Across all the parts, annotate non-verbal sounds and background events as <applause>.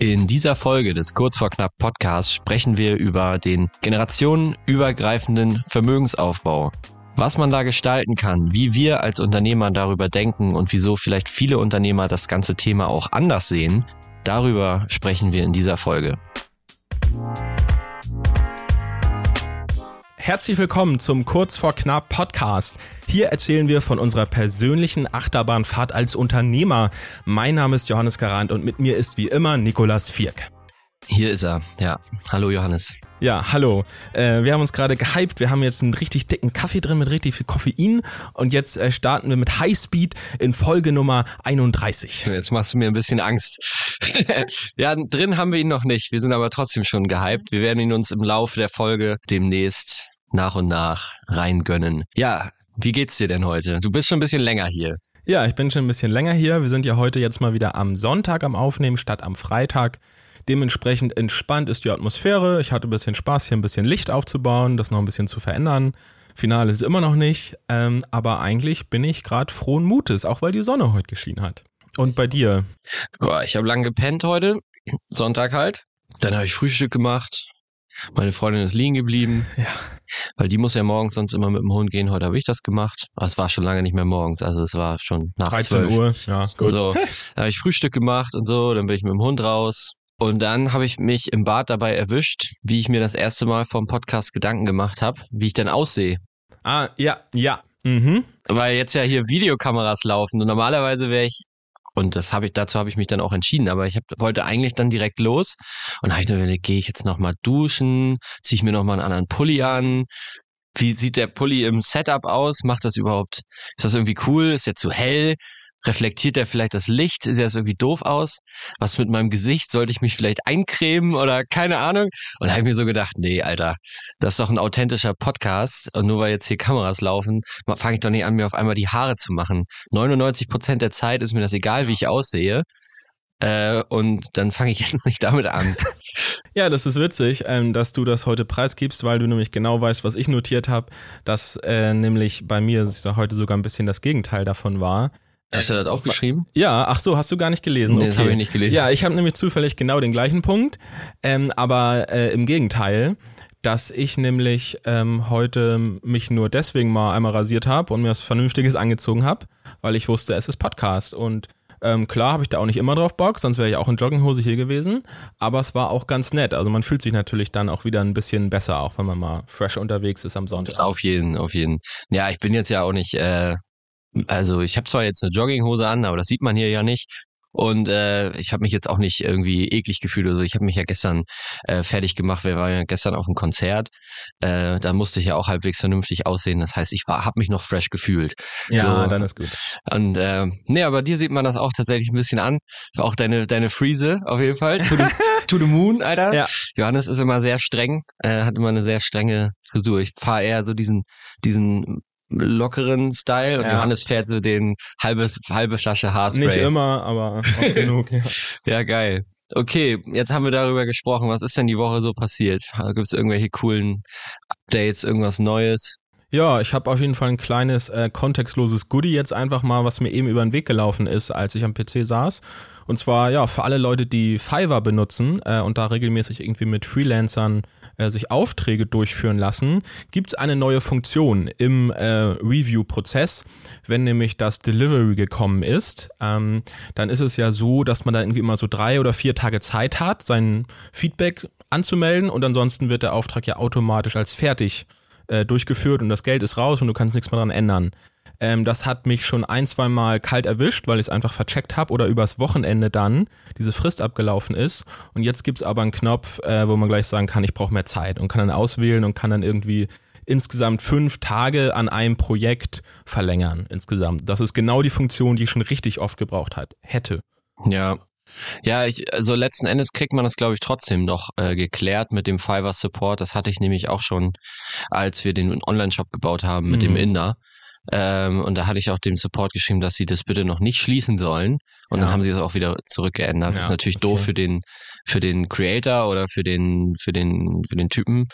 In dieser Folge des Kurz vor Knapp Podcasts sprechen wir über den generationenübergreifenden Vermögensaufbau. Was man da gestalten kann, wie wir als Unternehmer darüber denken und wieso vielleicht viele Unternehmer das ganze Thema auch anders sehen, darüber sprechen wir in dieser Folge. Herzlich willkommen zum Kurz vor Knapp Podcast. Hier erzählen wir von unserer persönlichen Achterbahnfahrt als Unternehmer. Mein Name ist Johannes Garant und mit mir ist wie immer Nikolas Vierk. Hier ist er, ja. Hallo Johannes. Ja, hallo. Äh, wir haben uns gerade gehypt. Wir haben jetzt einen richtig dicken Kaffee drin mit richtig viel Koffein. Und jetzt äh, starten wir mit Highspeed in Folge Nummer 31. Jetzt machst du mir ein bisschen Angst. <laughs> ja, drin haben wir ihn noch nicht. Wir sind aber trotzdem schon gehypt. Wir werden ihn uns im Laufe der Folge demnächst nach und nach reingönnen. Ja, wie geht's dir denn heute? Du bist schon ein bisschen länger hier. Ja, ich bin schon ein bisschen länger hier. Wir sind ja heute jetzt mal wieder am Sonntag am Aufnehmen statt am Freitag. Dementsprechend entspannt ist die Atmosphäre. Ich hatte ein bisschen Spaß, hier ein bisschen Licht aufzubauen, das noch ein bisschen zu verändern. Finale ist immer noch nicht, ähm, aber eigentlich bin ich gerade frohen Mutes, auch weil die Sonne heute geschienen hat. Und bei dir? Boah, ich habe lang gepennt heute, Sonntag halt. Dann habe ich Frühstück gemacht, meine Freundin ist liegen geblieben. Ja. Weil die muss ja morgens sonst immer mit dem Hund gehen. Heute habe ich das gemacht. Aber es war schon lange nicht mehr morgens. Also es war schon nach 13 12. Uhr. Ja, gut. So, da habe ich Frühstück gemacht und so. Dann bin ich mit dem Hund raus. Und dann habe ich mich im Bad dabei erwischt, wie ich mir das erste Mal vom Podcast Gedanken gemacht habe, wie ich denn aussehe. Ah, ja, ja. Mhm. Weil jetzt ja hier Videokameras laufen und normalerweise wäre ich und das habe ich, dazu habe ich mich dann auch entschieden. Aber ich hab, wollte eigentlich dann direkt los. Und habe ich dann überlegt, gehe ich jetzt nochmal duschen, ziehe ich mir nochmal einen anderen Pulli an. Wie sieht der Pulli im Setup aus? Macht das überhaupt, ist das irgendwie cool? Ist der zu hell? Reflektiert der vielleicht das Licht? Sieht das irgendwie doof aus? Was mit meinem Gesicht? Sollte ich mich vielleicht eincremen oder keine Ahnung? Und da habe ich mir so gedacht, nee, Alter, das ist doch ein authentischer Podcast. Und nur weil jetzt hier Kameras laufen, fange ich doch nicht an, mir auf einmal die Haare zu machen. 99 Prozent der Zeit ist mir das egal, wie ich aussehe. Äh, und dann fange ich <laughs> jetzt nicht damit an. <laughs> Ja, das ist witzig, ähm, dass du das heute preisgibst, weil du nämlich genau weißt, was ich notiert habe, dass äh, nämlich bei mir heute sogar ein bisschen das Gegenteil davon war. Hast du das aufgeschrieben? Ja, ach so, hast du gar nicht gelesen. Nee, okay. das habe ich nicht gelesen. Ja, ich habe nämlich zufällig genau den gleichen Punkt, ähm, aber äh, im Gegenteil, dass ich nämlich ähm, heute mich nur deswegen mal einmal rasiert habe und mir was Vernünftiges angezogen habe, weil ich wusste, es ist Podcast und ähm, klar habe ich da auch nicht immer drauf Bock, sonst wäre ich auch in Jogginghose hier gewesen. Aber es war auch ganz nett. Also man fühlt sich natürlich dann auch wieder ein bisschen besser, auch wenn man mal fresh unterwegs ist am Sonntag. Auf jeden, auf jeden. Ja, ich bin jetzt ja auch nicht äh, also ich habe zwar jetzt eine Jogginghose an, aber das sieht man hier ja nicht. Und äh, ich habe mich jetzt auch nicht irgendwie eklig gefühlt oder so. Ich habe mich ja gestern äh, fertig gemacht. Wir waren ja gestern auf einem Konzert. Äh, da musste ich ja auch halbwegs vernünftig aussehen. Das heißt, ich war, habe mich noch fresh gefühlt. Ja, so. dann ist gut. Und äh, nee, aber dir sieht man das auch tatsächlich ein bisschen an. Auch deine deine Friese auf jeden Fall. To the, <laughs> to the moon, Alter. Ja. Johannes ist immer sehr streng. Äh, hat immer eine sehr strenge Frisur. Ich fahre eher so diesen diesen lockeren Style und ja. Johannes fährt so den halbes, halbe Flasche Haarspray. Nicht immer, aber oft <laughs> genug. Ja. ja, geil. Okay, jetzt haben wir darüber gesprochen. Was ist denn die Woche so passiert? Gibt es irgendwelche coolen Updates, irgendwas Neues? Ja, ich habe auf jeden Fall ein kleines äh, kontextloses Goodie jetzt einfach mal, was mir eben über den Weg gelaufen ist, als ich am PC saß. Und zwar ja für alle Leute, die Fiverr benutzen äh, und da regelmäßig irgendwie mit Freelancern äh, sich Aufträge durchführen lassen, gibt es eine neue Funktion im äh, Review-Prozess. Wenn nämlich das Delivery gekommen ist, ähm, dann ist es ja so, dass man da irgendwie immer so drei oder vier Tage Zeit hat, sein Feedback anzumelden und ansonsten wird der Auftrag ja automatisch als fertig äh, durchgeführt und das Geld ist raus und du kannst nichts mehr dran ändern. Ähm, das hat mich schon ein, zwei Mal kalt erwischt, weil ich es einfach vercheckt habe oder übers Wochenende dann diese Frist abgelaufen ist. Und jetzt gibt's aber einen Knopf, äh, wo man gleich sagen kann, ich brauche mehr Zeit und kann dann auswählen und kann dann irgendwie insgesamt fünf Tage an einem Projekt verlängern insgesamt. Das ist genau die Funktion, die ich schon richtig oft gebraucht hat, hätte. Ja, ja, ich, also letzten Endes kriegt man das, glaube ich, trotzdem noch äh, geklärt mit dem Fiverr Support. Das hatte ich nämlich auch schon, als wir den Online-Shop gebaut haben mit mhm. dem Inder. Ähm, und da hatte ich auch dem Support geschrieben, dass sie das bitte noch nicht schließen sollen und ja. dann haben sie es auch wieder zurückgeändert. Ja, das ist natürlich okay. doof für den, für den Creator oder für den, für den, für den Typen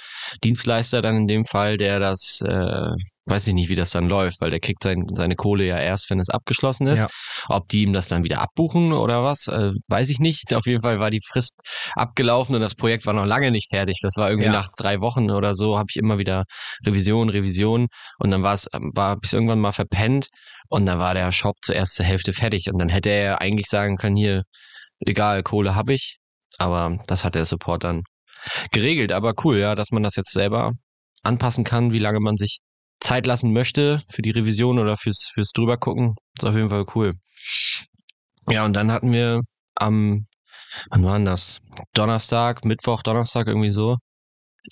Dienstleister dann in dem Fall, der das, äh, weiß ich nicht, wie das dann läuft, weil der kriegt sein, seine Kohle ja erst, wenn es abgeschlossen ist. Ja. Ob die ihm das dann wieder abbuchen oder was, äh, weiß ich nicht. Auf jeden Fall war die Frist abgelaufen und das Projekt war noch lange nicht fertig. Das war irgendwie ja. nach drei Wochen oder so, habe ich immer wieder Revision, Revision und dann war es, war bis irgendwann mal verpennt und dann war der Shop zuerst zur Hälfte fertig und dann hätte er eigentlich sagen können, hier, egal, Kohle habe ich, aber das hat der Support dann geregelt. Aber cool, ja, dass man das jetzt selber anpassen kann, wie lange man sich Zeit lassen möchte für die Revision oder fürs, fürs drübergucken. Ist auf jeden Fall cool. Ja, und dann hatten wir am, wann war denn das? Donnerstag, Mittwoch, Donnerstag irgendwie so,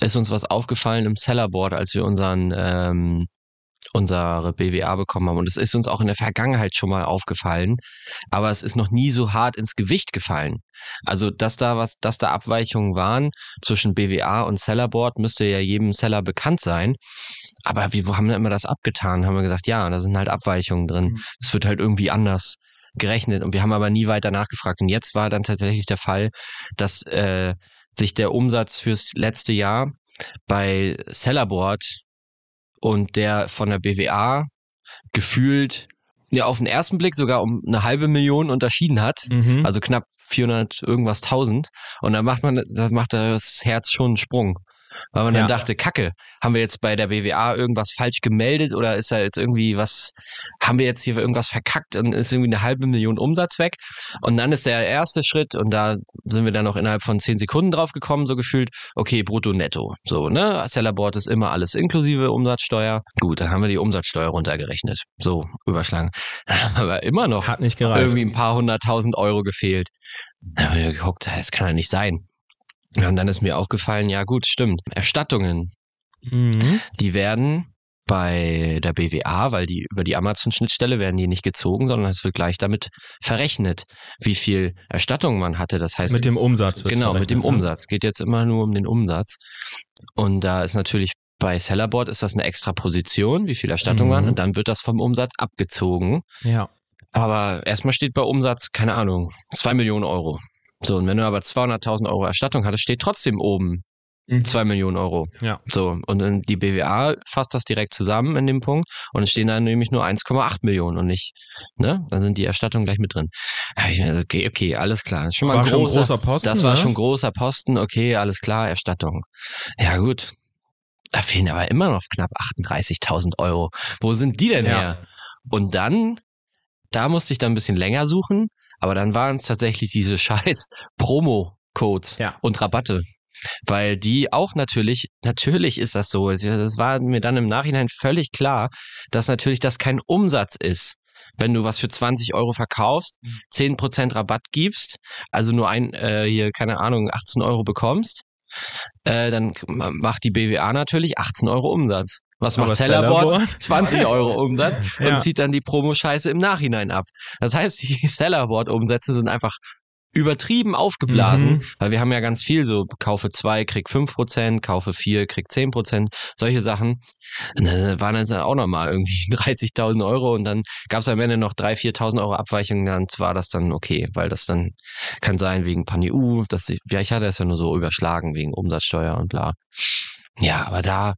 ist uns was aufgefallen im Sellerboard, als wir unseren ähm, unsere BWA bekommen haben. Und es ist uns auch in der Vergangenheit schon mal aufgefallen, aber es ist noch nie so hart ins Gewicht gefallen. Also, dass da was, dass da Abweichungen waren zwischen BWA und Sellerboard, müsste ja jedem Seller bekannt sein. Aber wir haben da immer das abgetan, haben wir gesagt, ja, da sind halt Abweichungen drin. Mhm. Es wird halt irgendwie anders gerechnet. Und wir haben aber nie weiter nachgefragt. Und jetzt war dann tatsächlich der Fall, dass äh, sich der Umsatz fürs letzte Jahr bei Sellerboard und der von der BWA gefühlt ja auf den ersten Blick sogar um eine halbe Million unterschieden hat, mhm. also knapp 400 irgendwas tausend und dann macht man, da macht das Herz schon einen Sprung. Weil man ja. dann dachte, Kacke, haben wir jetzt bei der BWA irgendwas falsch gemeldet oder ist da jetzt irgendwie was, haben wir jetzt hier irgendwas verkackt und ist irgendwie eine halbe Million Umsatz weg? Und dann ist der erste Schritt und da sind wir dann noch innerhalb von zehn Sekunden drauf gekommen, so gefühlt, okay, brutto netto. So, ne? Sellerboard ist immer alles inklusive Umsatzsteuer. Gut, dann haben wir die Umsatzsteuer runtergerechnet. So, überschlagen. <laughs> Aber immer noch Hat nicht gereicht. irgendwie ein paar hunderttausend Euro gefehlt. Da haben wir geguckt, das kann ja nicht sein. Ja, und dann ist mir aufgefallen, ja gut, stimmt. Erstattungen, mhm. die werden bei der BWA, weil die über die Amazon-Schnittstelle werden die nicht gezogen, sondern es wird gleich damit verrechnet, wie viel Erstattung man hatte. Das heißt mit dem Umsatz. Genau, mit dem ne? Umsatz. Geht jetzt immer nur um den Umsatz. Und da ist natürlich bei Sellerboard ist das eine extra Position, wie viel Erstattung mhm. waren, und dann wird das vom Umsatz abgezogen. Ja. Aber erstmal steht bei Umsatz, keine Ahnung, zwei Millionen Euro. So, und wenn du aber 200.000 Euro Erstattung hattest, steht trotzdem oben mhm. 2 Millionen Euro. Ja. So, und dann die BWA fasst das direkt zusammen in dem Punkt und es stehen da nämlich nur 1,8 Millionen und nicht, ne? Dann sind die Erstattungen gleich mit drin. Okay, okay, alles klar. Das schon mal war großer, schon großer Posten. Das war ne? schon großer Posten, okay, alles klar, Erstattung. Ja, gut. Da fehlen aber immer noch knapp 38.000 Euro. Wo sind die denn ja. her? Und dann, da musste ich dann ein bisschen länger suchen aber dann waren es tatsächlich diese <laughs> scheiß Promo-Codes ja. und Rabatte. Weil die auch natürlich, natürlich ist das so. Das war mir dann im Nachhinein völlig klar, dass natürlich das kein Umsatz ist wenn du was für 20 Euro verkaufst, 10% mhm. Rabatt gibst, also nur ein, äh, hier, keine Ahnung, 18 Euro bekommst, äh, dann macht die BWA natürlich 18 Euro Umsatz. Was macht Sellerboard? Sellerboard? 20 Euro Umsatz <laughs> ja. und zieht dann die Promo-Scheiße im Nachhinein ab. Das heißt, die <laughs> Sellerboard-Umsätze sind einfach übertrieben aufgeblasen, mhm. weil wir haben ja ganz viel so, kaufe zwei, krieg fünf Prozent, kaufe vier, krieg zehn Prozent, solche Sachen. Und dann waren dann auch nochmal irgendwie <laughs> 30.000 Euro und dann gab es am Ende noch 3.000, 4.000 Euro Abweichungen, dann war das dann okay, weil das dann kann sein wegen PANIU, das, ja, ich hatte es ja nur so überschlagen wegen Umsatzsteuer und bla. Ja, aber da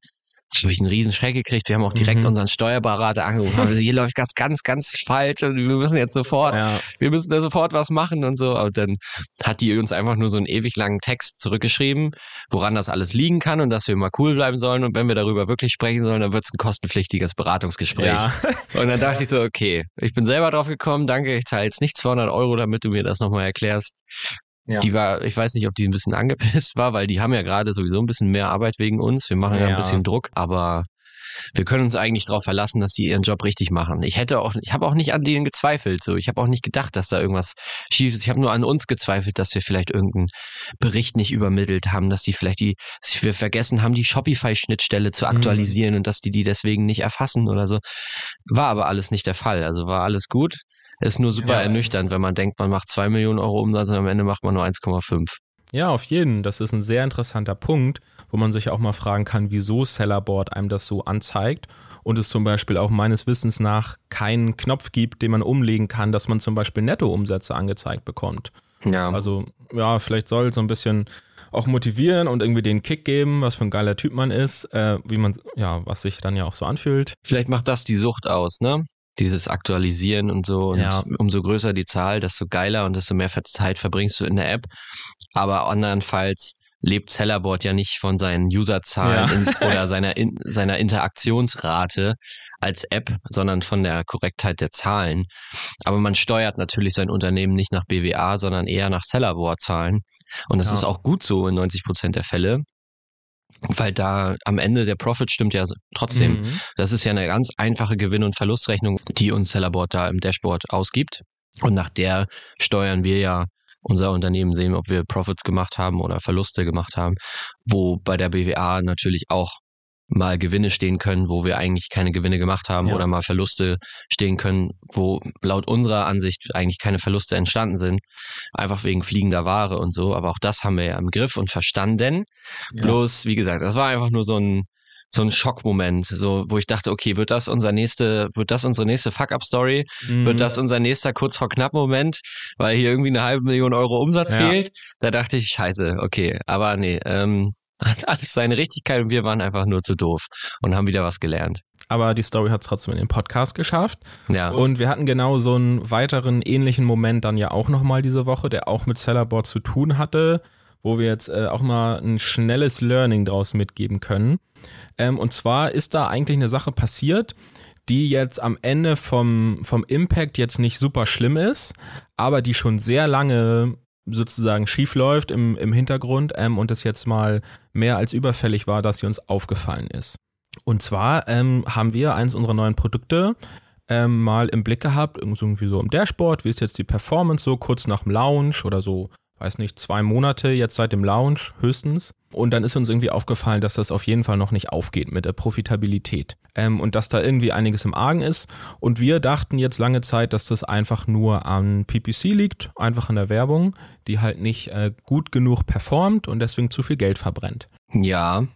habe ich einen riesen Schreck gekriegt. Wir haben auch direkt mhm. unseren Steuerberater angerufen. Also hier läuft ganz, ganz, ganz falsch und wir müssen jetzt sofort, ja. wir müssen da sofort was machen und so. Und dann hat die uns einfach nur so einen ewig langen Text zurückgeschrieben, woran das alles liegen kann und dass wir mal cool bleiben sollen. Und wenn wir darüber wirklich sprechen sollen, dann wird es ein kostenpflichtiges Beratungsgespräch. Ja. <laughs> und dann dachte ich so, okay, ich bin selber drauf gekommen, danke, ich zahle jetzt nicht 200 Euro, damit du mir das nochmal erklärst. Ja. Die war, ich weiß nicht, ob die ein bisschen angepisst war, weil die haben ja gerade sowieso ein bisschen mehr Arbeit wegen uns. Wir machen ja, ja ein bisschen Druck, aber wir können uns eigentlich darauf verlassen, dass die ihren Job richtig machen. Ich hätte auch, ich habe auch nicht an denen gezweifelt. So, ich habe auch nicht gedacht, dass da irgendwas schief ist. Ich habe nur an uns gezweifelt, dass wir vielleicht irgendeinen Bericht nicht übermittelt haben, dass die vielleicht die, dass wir vergessen haben, die Shopify-Schnittstelle zu mhm. aktualisieren mhm. und dass die die deswegen nicht erfassen oder so. War aber alles nicht der Fall. Also war alles gut. Ist nur super ja. ernüchternd, wenn man denkt, man macht zwei Millionen Euro Umsatz und am Ende macht man nur 1,5. Ja, auf jeden. Das ist ein sehr interessanter Punkt, wo man sich auch mal fragen kann, wieso Sellerboard einem das so anzeigt und es zum Beispiel auch meines Wissens nach keinen Knopf gibt, den man umlegen kann, dass man zum Beispiel Nettoumsätze angezeigt bekommt. Ja. Also, ja, vielleicht soll so ein bisschen auch motivieren und irgendwie den Kick geben, was für ein geiler Typ man ist, äh, wie man, ja, was sich dann ja auch so anfühlt. Vielleicht macht das die Sucht aus, ne? Dieses Aktualisieren und so. Und ja. umso größer die Zahl, desto geiler und desto mehr Zeit verbringst du in der App. Aber andernfalls lebt Sellerboard ja nicht von seinen Userzahlen ja. <laughs> oder seiner, in, seiner Interaktionsrate als App, sondern von der Korrektheit der Zahlen. Aber man steuert natürlich sein Unternehmen nicht nach BWA, sondern eher nach Sellerboard-Zahlen. Und das ja. ist auch gut so in 90 Prozent der Fälle. Weil da am Ende der Profit stimmt ja trotzdem. Mhm. Das ist ja eine ganz einfache Gewinn- und Verlustrechnung, die uns Sellerboard da im Dashboard ausgibt. Und nach der steuern wir ja unser Unternehmen sehen, ob wir Profits gemacht haben oder Verluste gemacht haben, wo bei der BWA natürlich auch mal Gewinne stehen können, wo wir eigentlich keine Gewinne gemacht haben ja. oder mal Verluste stehen können, wo laut unserer Ansicht eigentlich keine Verluste entstanden sind, einfach wegen fliegender Ware und so. Aber auch das haben wir ja im Griff und verstanden. Ja. Bloß, wie gesagt, das war einfach nur so ein so ein Schockmoment, so wo ich dachte, okay, wird das unser nächste, wird das unsere nächste Fuck-up-Story? Mhm. Wird das unser nächster kurz vor knapp Moment, weil hier irgendwie eine halbe Million Euro Umsatz ja. fehlt? Da dachte ich, scheiße, okay, aber nee, ähm, hat alles seine Richtigkeit und wir waren einfach nur zu doof und haben wieder was gelernt. Aber die Story hat es trotzdem in den Podcast geschafft. Ja. Und wir hatten genau so einen weiteren ähnlichen Moment dann ja auch nochmal diese Woche, der auch mit Sellerboard zu tun hatte wo wir jetzt äh, auch mal ein schnelles Learning draus mitgeben können. Ähm, und zwar ist da eigentlich eine Sache passiert, die jetzt am Ende vom, vom Impact jetzt nicht super schlimm ist, aber die schon sehr lange sozusagen schief läuft im, im Hintergrund ähm, und es jetzt mal mehr als überfällig war, dass sie uns aufgefallen ist. Und zwar ähm, haben wir eins unserer neuen Produkte ähm, mal im Blick gehabt, irgendwie so im Dashboard, wie ist jetzt die Performance so kurz nach dem Launch oder so weiß nicht, zwei Monate jetzt seit dem Launch höchstens. Und dann ist uns irgendwie aufgefallen, dass das auf jeden Fall noch nicht aufgeht mit der Profitabilität. Ähm, und dass da irgendwie einiges im Argen ist. Und wir dachten jetzt lange Zeit, dass das einfach nur an PPC liegt, einfach an der Werbung, die halt nicht äh, gut genug performt und deswegen zu viel Geld verbrennt. Ja,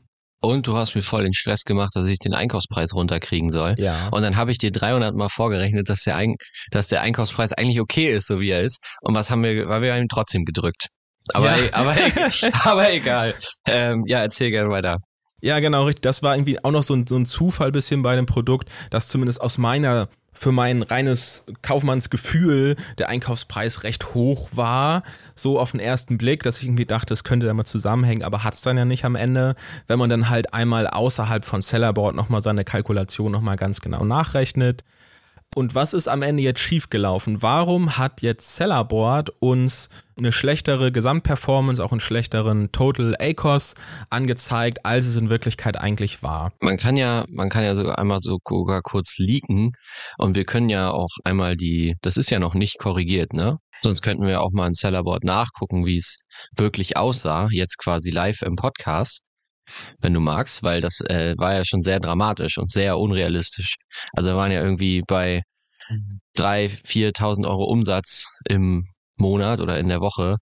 und du hast mir voll den Stress gemacht, dass ich den Einkaufspreis runterkriegen soll. Ja. Und dann habe ich dir 300 Mal vorgerechnet, dass der, Ein dass der Einkaufspreis eigentlich okay ist, so wie er ist. Und was haben wir, weil wir haben ihn trotzdem gedrückt. Aber, ja. aber, <laughs> aber egal. Ähm, ja, erzähl gerne weiter. Ja, genau, richtig. Das war irgendwie auch noch so ein, so ein Zufall bisschen bei dem Produkt, dass zumindest aus meiner für mein reines Kaufmannsgefühl der Einkaufspreis recht hoch war, so auf den ersten Blick, dass ich irgendwie dachte, es könnte da mal zusammenhängen, aber hat's dann ja nicht am Ende. Wenn man dann halt einmal außerhalb von Sellerboard nochmal seine Kalkulation nochmal ganz genau nachrechnet, und was ist am Ende jetzt schiefgelaufen? Warum hat jetzt Sellerboard uns eine schlechtere Gesamtperformance, auch einen schlechteren Total ACOS angezeigt, als es in Wirklichkeit eigentlich war? Man kann ja, man kann ja sogar einmal sogar kurz leaken und wir können ja auch einmal die, das ist ja noch nicht korrigiert, ne? Sonst könnten wir auch mal in Sellerboard nachgucken, wie es wirklich aussah, jetzt quasi live im Podcast wenn du magst, weil das äh, war ja schon sehr dramatisch und sehr unrealistisch. Also wir waren ja irgendwie bei mhm. drei, viertausend Euro Umsatz im Monat oder in der Woche,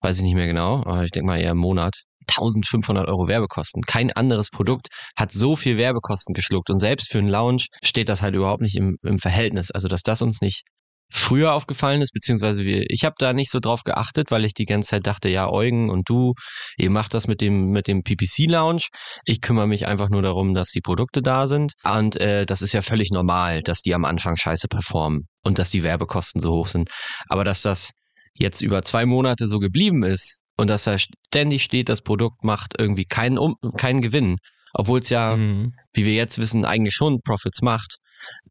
weiß ich nicht mehr genau, aber ich denke mal eher im Monat. 1500 Euro Werbekosten. Kein anderes Produkt hat so viel Werbekosten geschluckt und selbst für einen Lounge steht das halt überhaupt nicht im, im Verhältnis. Also dass das uns nicht früher aufgefallen ist, beziehungsweise wir, ich habe da nicht so drauf geachtet, weil ich die ganze Zeit dachte, ja, Eugen und du, ihr macht das mit dem, mit dem PPC-Lounge. Ich kümmere mich einfach nur darum, dass die Produkte da sind. Und äh, das ist ja völlig normal, dass die am Anfang scheiße performen und dass die Werbekosten so hoch sind. Aber dass das jetzt über zwei Monate so geblieben ist und dass da ständig steht, das Produkt macht irgendwie keinen, um keinen Gewinn, obwohl es ja, mhm. wie wir jetzt wissen, eigentlich schon Profits macht,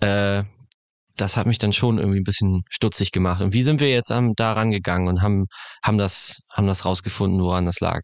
äh, das hat mich dann schon irgendwie ein bisschen stutzig gemacht. Und wie sind wir jetzt da rangegangen und haben, haben das, haben das rausgefunden, woran das lag?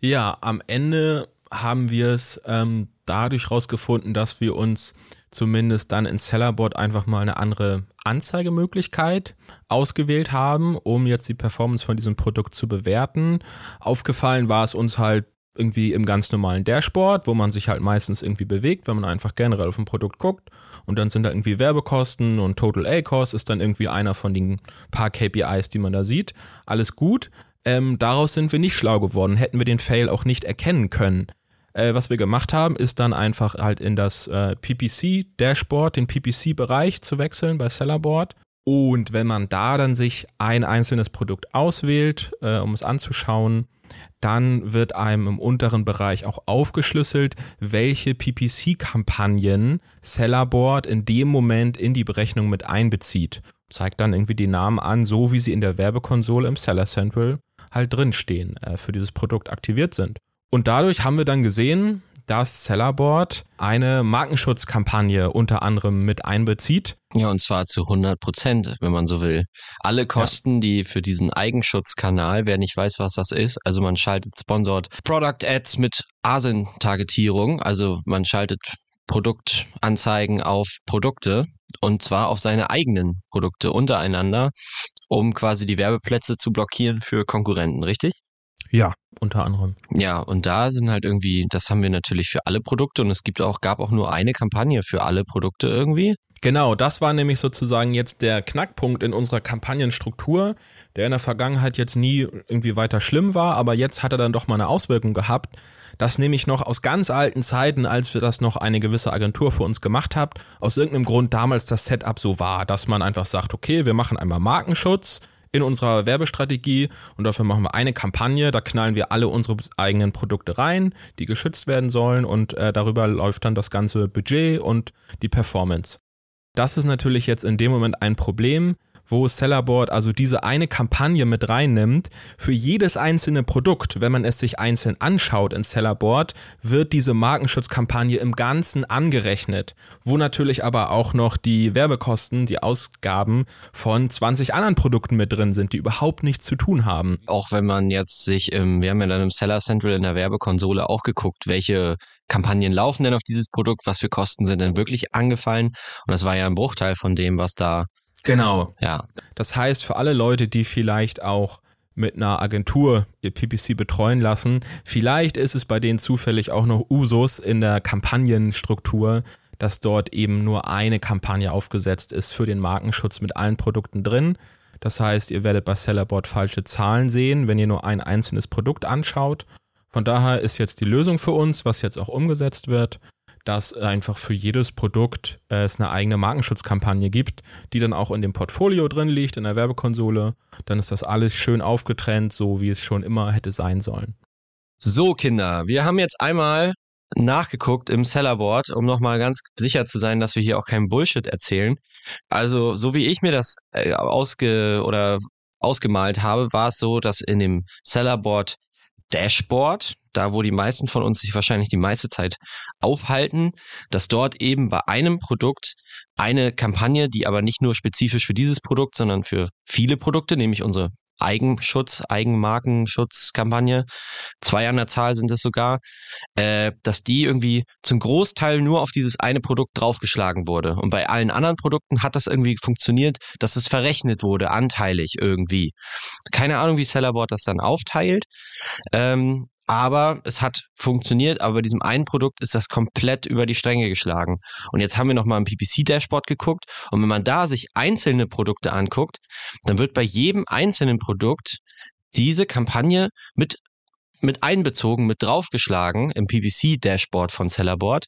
Ja, am Ende haben wir es ähm, dadurch rausgefunden, dass wir uns zumindest dann in Sellerboard einfach mal eine andere Anzeigemöglichkeit ausgewählt haben, um jetzt die Performance von diesem Produkt zu bewerten. Aufgefallen war es uns halt irgendwie im ganz normalen Dashboard, wo man sich halt meistens irgendwie bewegt, wenn man einfach generell auf ein Produkt guckt. Und dann sind da irgendwie Werbekosten und Total A-Cost ist dann irgendwie einer von den paar KPIs, die man da sieht. Alles gut. Ähm, daraus sind wir nicht schlau geworden, hätten wir den Fail auch nicht erkennen können. Äh, was wir gemacht haben, ist dann einfach halt in das äh, PPC-Dashboard, den PPC-Bereich zu wechseln bei Sellerboard. Und wenn man da dann sich ein einzelnes Produkt auswählt, äh, um es anzuschauen, dann wird einem im unteren Bereich auch aufgeschlüsselt, welche PPC-Kampagnen Sellerboard in dem Moment in die Berechnung mit einbezieht. Zeigt dann irgendwie die Namen an, so wie sie in der Werbekonsole im Seller Central halt drinstehen, äh, für dieses Produkt aktiviert sind. Und dadurch haben wir dann gesehen, dass Sellerboard eine Markenschutzkampagne unter anderem mit einbezieht. Ja, und zwar zu 100 Prozent, wenn man so will. Alle Kosten, ja. die für diesen Eigenschutzkanal, wer nicht weiß, was das ist, also man schaltet sponsort Product Ads mit ASIN-Targetierung, also man schaltet Produktanzeigen auf Produkte und zwar auf seine eigenen Produkte untereinander, um quasi die Werbeplätze zu blockieren für Konkurrenten, richtig? Ja, unter anderem. Ja, und da sind halt irgendwie, das haben wir natürlich für alle Produkte und es gibt auch, gab auch nur eine Kampagne für alle Produkte irgendwie. Genau, das war nämlich sozusagen jetzt der Knackpunkt in unserer Kampagnenstruktur, der in der Vergangenheit jetzt nie irgendwie weiter schlimm war, aber jetzt hat er dann doch mal eine Auswirkung gehabt. Das nehme ich noch aus ganz alten Zeiten, als wir das noch eine gewisse Agentur für uns gemacht habt, aus irgendeinem Grund damals das Setup so war, dass man einfach sagt, okay, wir machen einmal Markenschutz, in unserer Werbestrategie und dafür machen wir eine Kampagne, da knallen wir alle unsere eigenen Produkte rein, die geschützt werden sollen und äh, darüber läuft dann das ganze Budget und die Performance. Das ist natürlich jetzt in dem Moment ein Problem, wo Sellerboard also diese eine Kampagne mit reinnimmt. Für jedes einzelne Produkt, wenn man es sich einzeln anschaut in Sellerboard, wird diese Markenschutzkampagne im Ganzen angerechnet, wo natürlich aber auch noch die Werbekosten, die Ausgaben von 20 anderen Produkten mit drin sind, die überhaupt nichts zu tun haben. Auch wenn man jetzt sich, im, wir haben ja dann im Seller Central in der Werbekonsole auch geguckt, welche Kampagnen laufen denn auf dieses Produkt, was für Kosten sind denn wirklich angefallen. Und das war ja ein Bruchteil von dem, was da Genau. Ja. Das heißt, für alle Leute, die vielleicht auch mit einer Agentur ihr PPC betreuen lassen, vielleicht ist es bei denen zufällig auch noch Usus in der Kampagnenstruktur, dass dort eben nur eine Kampagne aufgesetzt ist für den Markenschutz mit allen Produkten drin. Das heißt, ihr werdet bei Sellerboard falsche Zahlen sehen, wenn ihr nur ein einzelnes Produkt anschaut. Von daher ist jetzt die Lösung für uns, was jetzt auch umgesetzt wird, dass einfach für jedes Produkt äh, es eine eigene Markenschutzkampagne gibt, die dann auch in dem Portfolio drin liegt, in der Werbekonsole. Dann ist das alles schön aufgetrennt, so wie es schon immer hätte sein sollen. So, Kinder, wir haben jetzt einmal nachgeguckt im Sellerboard, um nochmal ganz sicher zu sein, dass wir hier auch keinen Bullshit erzählen. Also, so wie ich mir das äh, ausge oder ausgemalt habe, war es so, dass in dem Sellerboard Dashboard, da wo die meisten von uns sich wahrscheinlich die meiste Zeit aufhalten, dass dort eben bei einem Produkt eine Kampagne, die aber nicht nur spezifisch für dieses Produkt, sondern für viele Produkte, nämlich unsere Eigenschutz, Eigenmarkenschutzkampagne, zwei an der Zahl sind es sogar, äh, dass die irgendwie zum Großteil nur auf dieses eine Produkt draufgeschlagen wurde. Und bei allen anderen Produkten hat das irgendwie funktioniert, dass es verrechnet wurde, anteilig irgendwie. Keine Ahnung, wie Sellerboard das dann aufteilt. Ähm, aber es hat funktioniert, aber bei diesem einen Produkt ist das komplett über die Stränge geschlagen. Und jetzt haben wir nochmal im PPC-Dashboard geguckt und wenn man da sich einzelne Produkte anguckt, dann wird bei jedem einzelnen Produkt diese Kampagne mit mit einbezogen, mit draufgeschlagen im PPC-Dashboard von Sellerboard,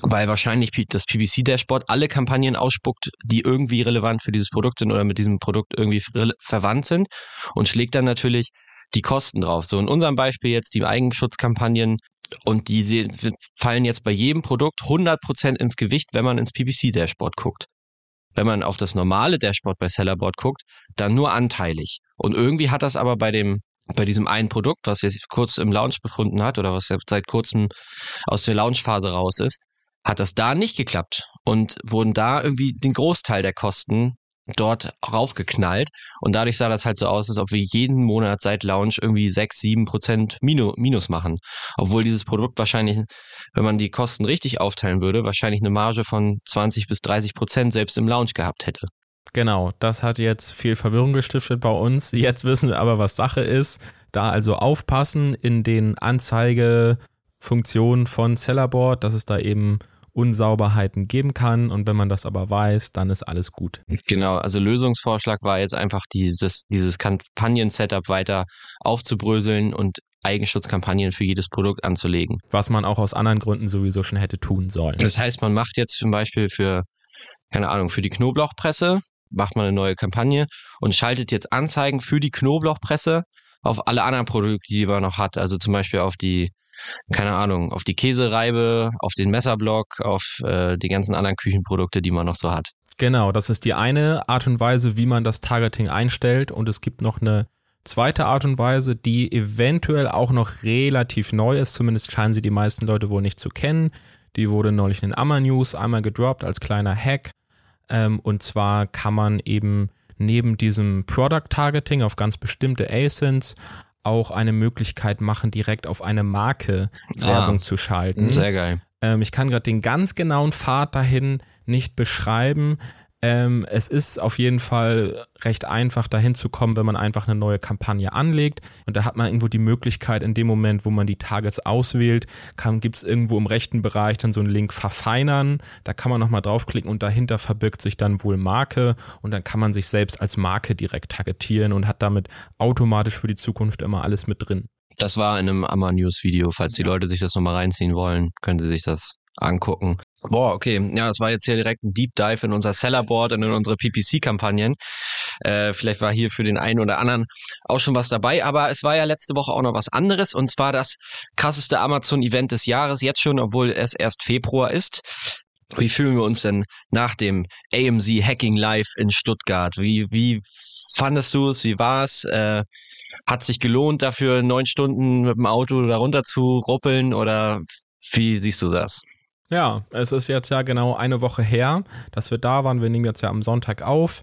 weil wahrscheinlich das PPC-Dashboard alle Kampagnen ausspuckt, die irgendwie relevant für dieses Produkt sind oder mit diesem Produkt irgendwie verwandt sind und schlägt dann natürlich die Kosten drauf. So in unserem Beispiel jetzt die Eigenschutzkampagnen und die fallen jetzt bei jedem Produkt 100% ins Gewicht, wenn man ins PPC-Dashboard guckt. Wenn man auf das normale Dashboard bei Sellerboard guckt, dann nur anteilig. Und irgendwie hat das aber bei dem bei diesem einen Produkt, was jetzt kurz im Launch befunden hat oder was seit kurzem aus der Launchphase raus ist, hat das da nicht geklappt und wurden da irgendwie den Großteil der Kosten dort raufgeknallt. Und dadurch sah das halt so aus, als ob wir jeden Monat seit Launch irgendwie 6, 7 Prozent Minus machen. Obwohl dieses Produkt wahrscheinlich, wenn man die Kosten richtig aufteilen würde, wahrscheinlich eine Marge von 20 bis 30 Prozent selbst im Launch gehabt hätte. Genau, das hat jetzt viel Verwirrung gestiftet bei uns. Jetzt wissen wir aber, was Sache ist. Da also aufpassen in den Anzeigefunktionen von Sellerboard, dass es da eben Unsauberheiten geben kann. Und wenn man das aber weiß, dann ist alles gut. Genau, also Lösungsvorschlag war jetzt einfach dieses, dieses Kampagnen-Setup weiter aufzubröseln und Eigenschutzkampagnen für jedes Produkt anzulegen. Was man auch aus anderen Gründen sowieso schon hätte tun sollen. Das heißt, man macht jetzt zum Beispiel für, keine Ahnung, für die Knoblauchpresse, macht man eine neue Kampagne und schaltet jetzt Anzeigen für die Knoblauchpresse auf alle anderen Produkte, die man noch hat. Also zum Beispiel auf die keine Ahnung, auf die Käsereibe, auf den Messerblock, auf äh, die ganzen anderen Küchenprodukte, die man noch so hat. Genau, das ist die eine Art und Weise, wie man das Targeting einstellt. Und es gibt noch eine zweite Art und Weise, die eventuell auch noch relativ neu ist. Zumindest scheinen sie die meisten Leute wohl nicht zu kennen. Die wurde neulich in Amma News einmal gedroppt als kleiner Hack. Ähm, und zwar kann man eben neben diesem Product Targeting auf ganz bestimmte ASINs auch eine Möglichkeit machen, direkt auf eine Marke ah, Werbung zu schalten. Sehr geil. Ähm, ich kann gerade den ganz genauen Pfad dahin nicht beschreiben. Ähm, es ist auf jeden Fall recht einfach, dahin zu kommen, wenn man einfach eine neue Kampagne anlegt. Und da hat man irgendwo die Möglichkeit, in dem Moment, wo man die Targets auswählt, gibt es irgendwo im rechten Bereich dann so einen Link verfeinern. Da kann man nochmal draufklicken und dahinter verbirgt sich dann wohl Marke. Und dann kann man sich selbst als Marke direkt targetieren und hat damit automatisch für die Zukunft immer alles mit drin. Das war in einem Amma News Video. Falls die Leute sich das nochmal reinziehen wollen, können sie sich das angucken. Boah, okay. Ja, das war jetzt hier direkt ein Deep Dive in unser Sellerboard und in unsere PPC-Kampagnen. Äh, vielleicht war hier für den einen oder anderen auch schon was dabei, aber es war ja letzte Woche auch noch was anderes und zwar das krasseste Amazon-Event des Jahres, jetzt schon, obwohl es erst Februar ist. Wie fühlen wir uns denn nach dem AMZ Hacking Live in Stuttgart? Wie, wie fandest du es? Wie war es? Äh, hat sich gelohnt, dafür neun Stunden mit dem Auto darunter zu ruppeln oder wie siehst du das? Ja, es ist jetzt ja genau eine Woche her, dass wir da waren. Wir nehmen jetzt ja am Sonntag auf.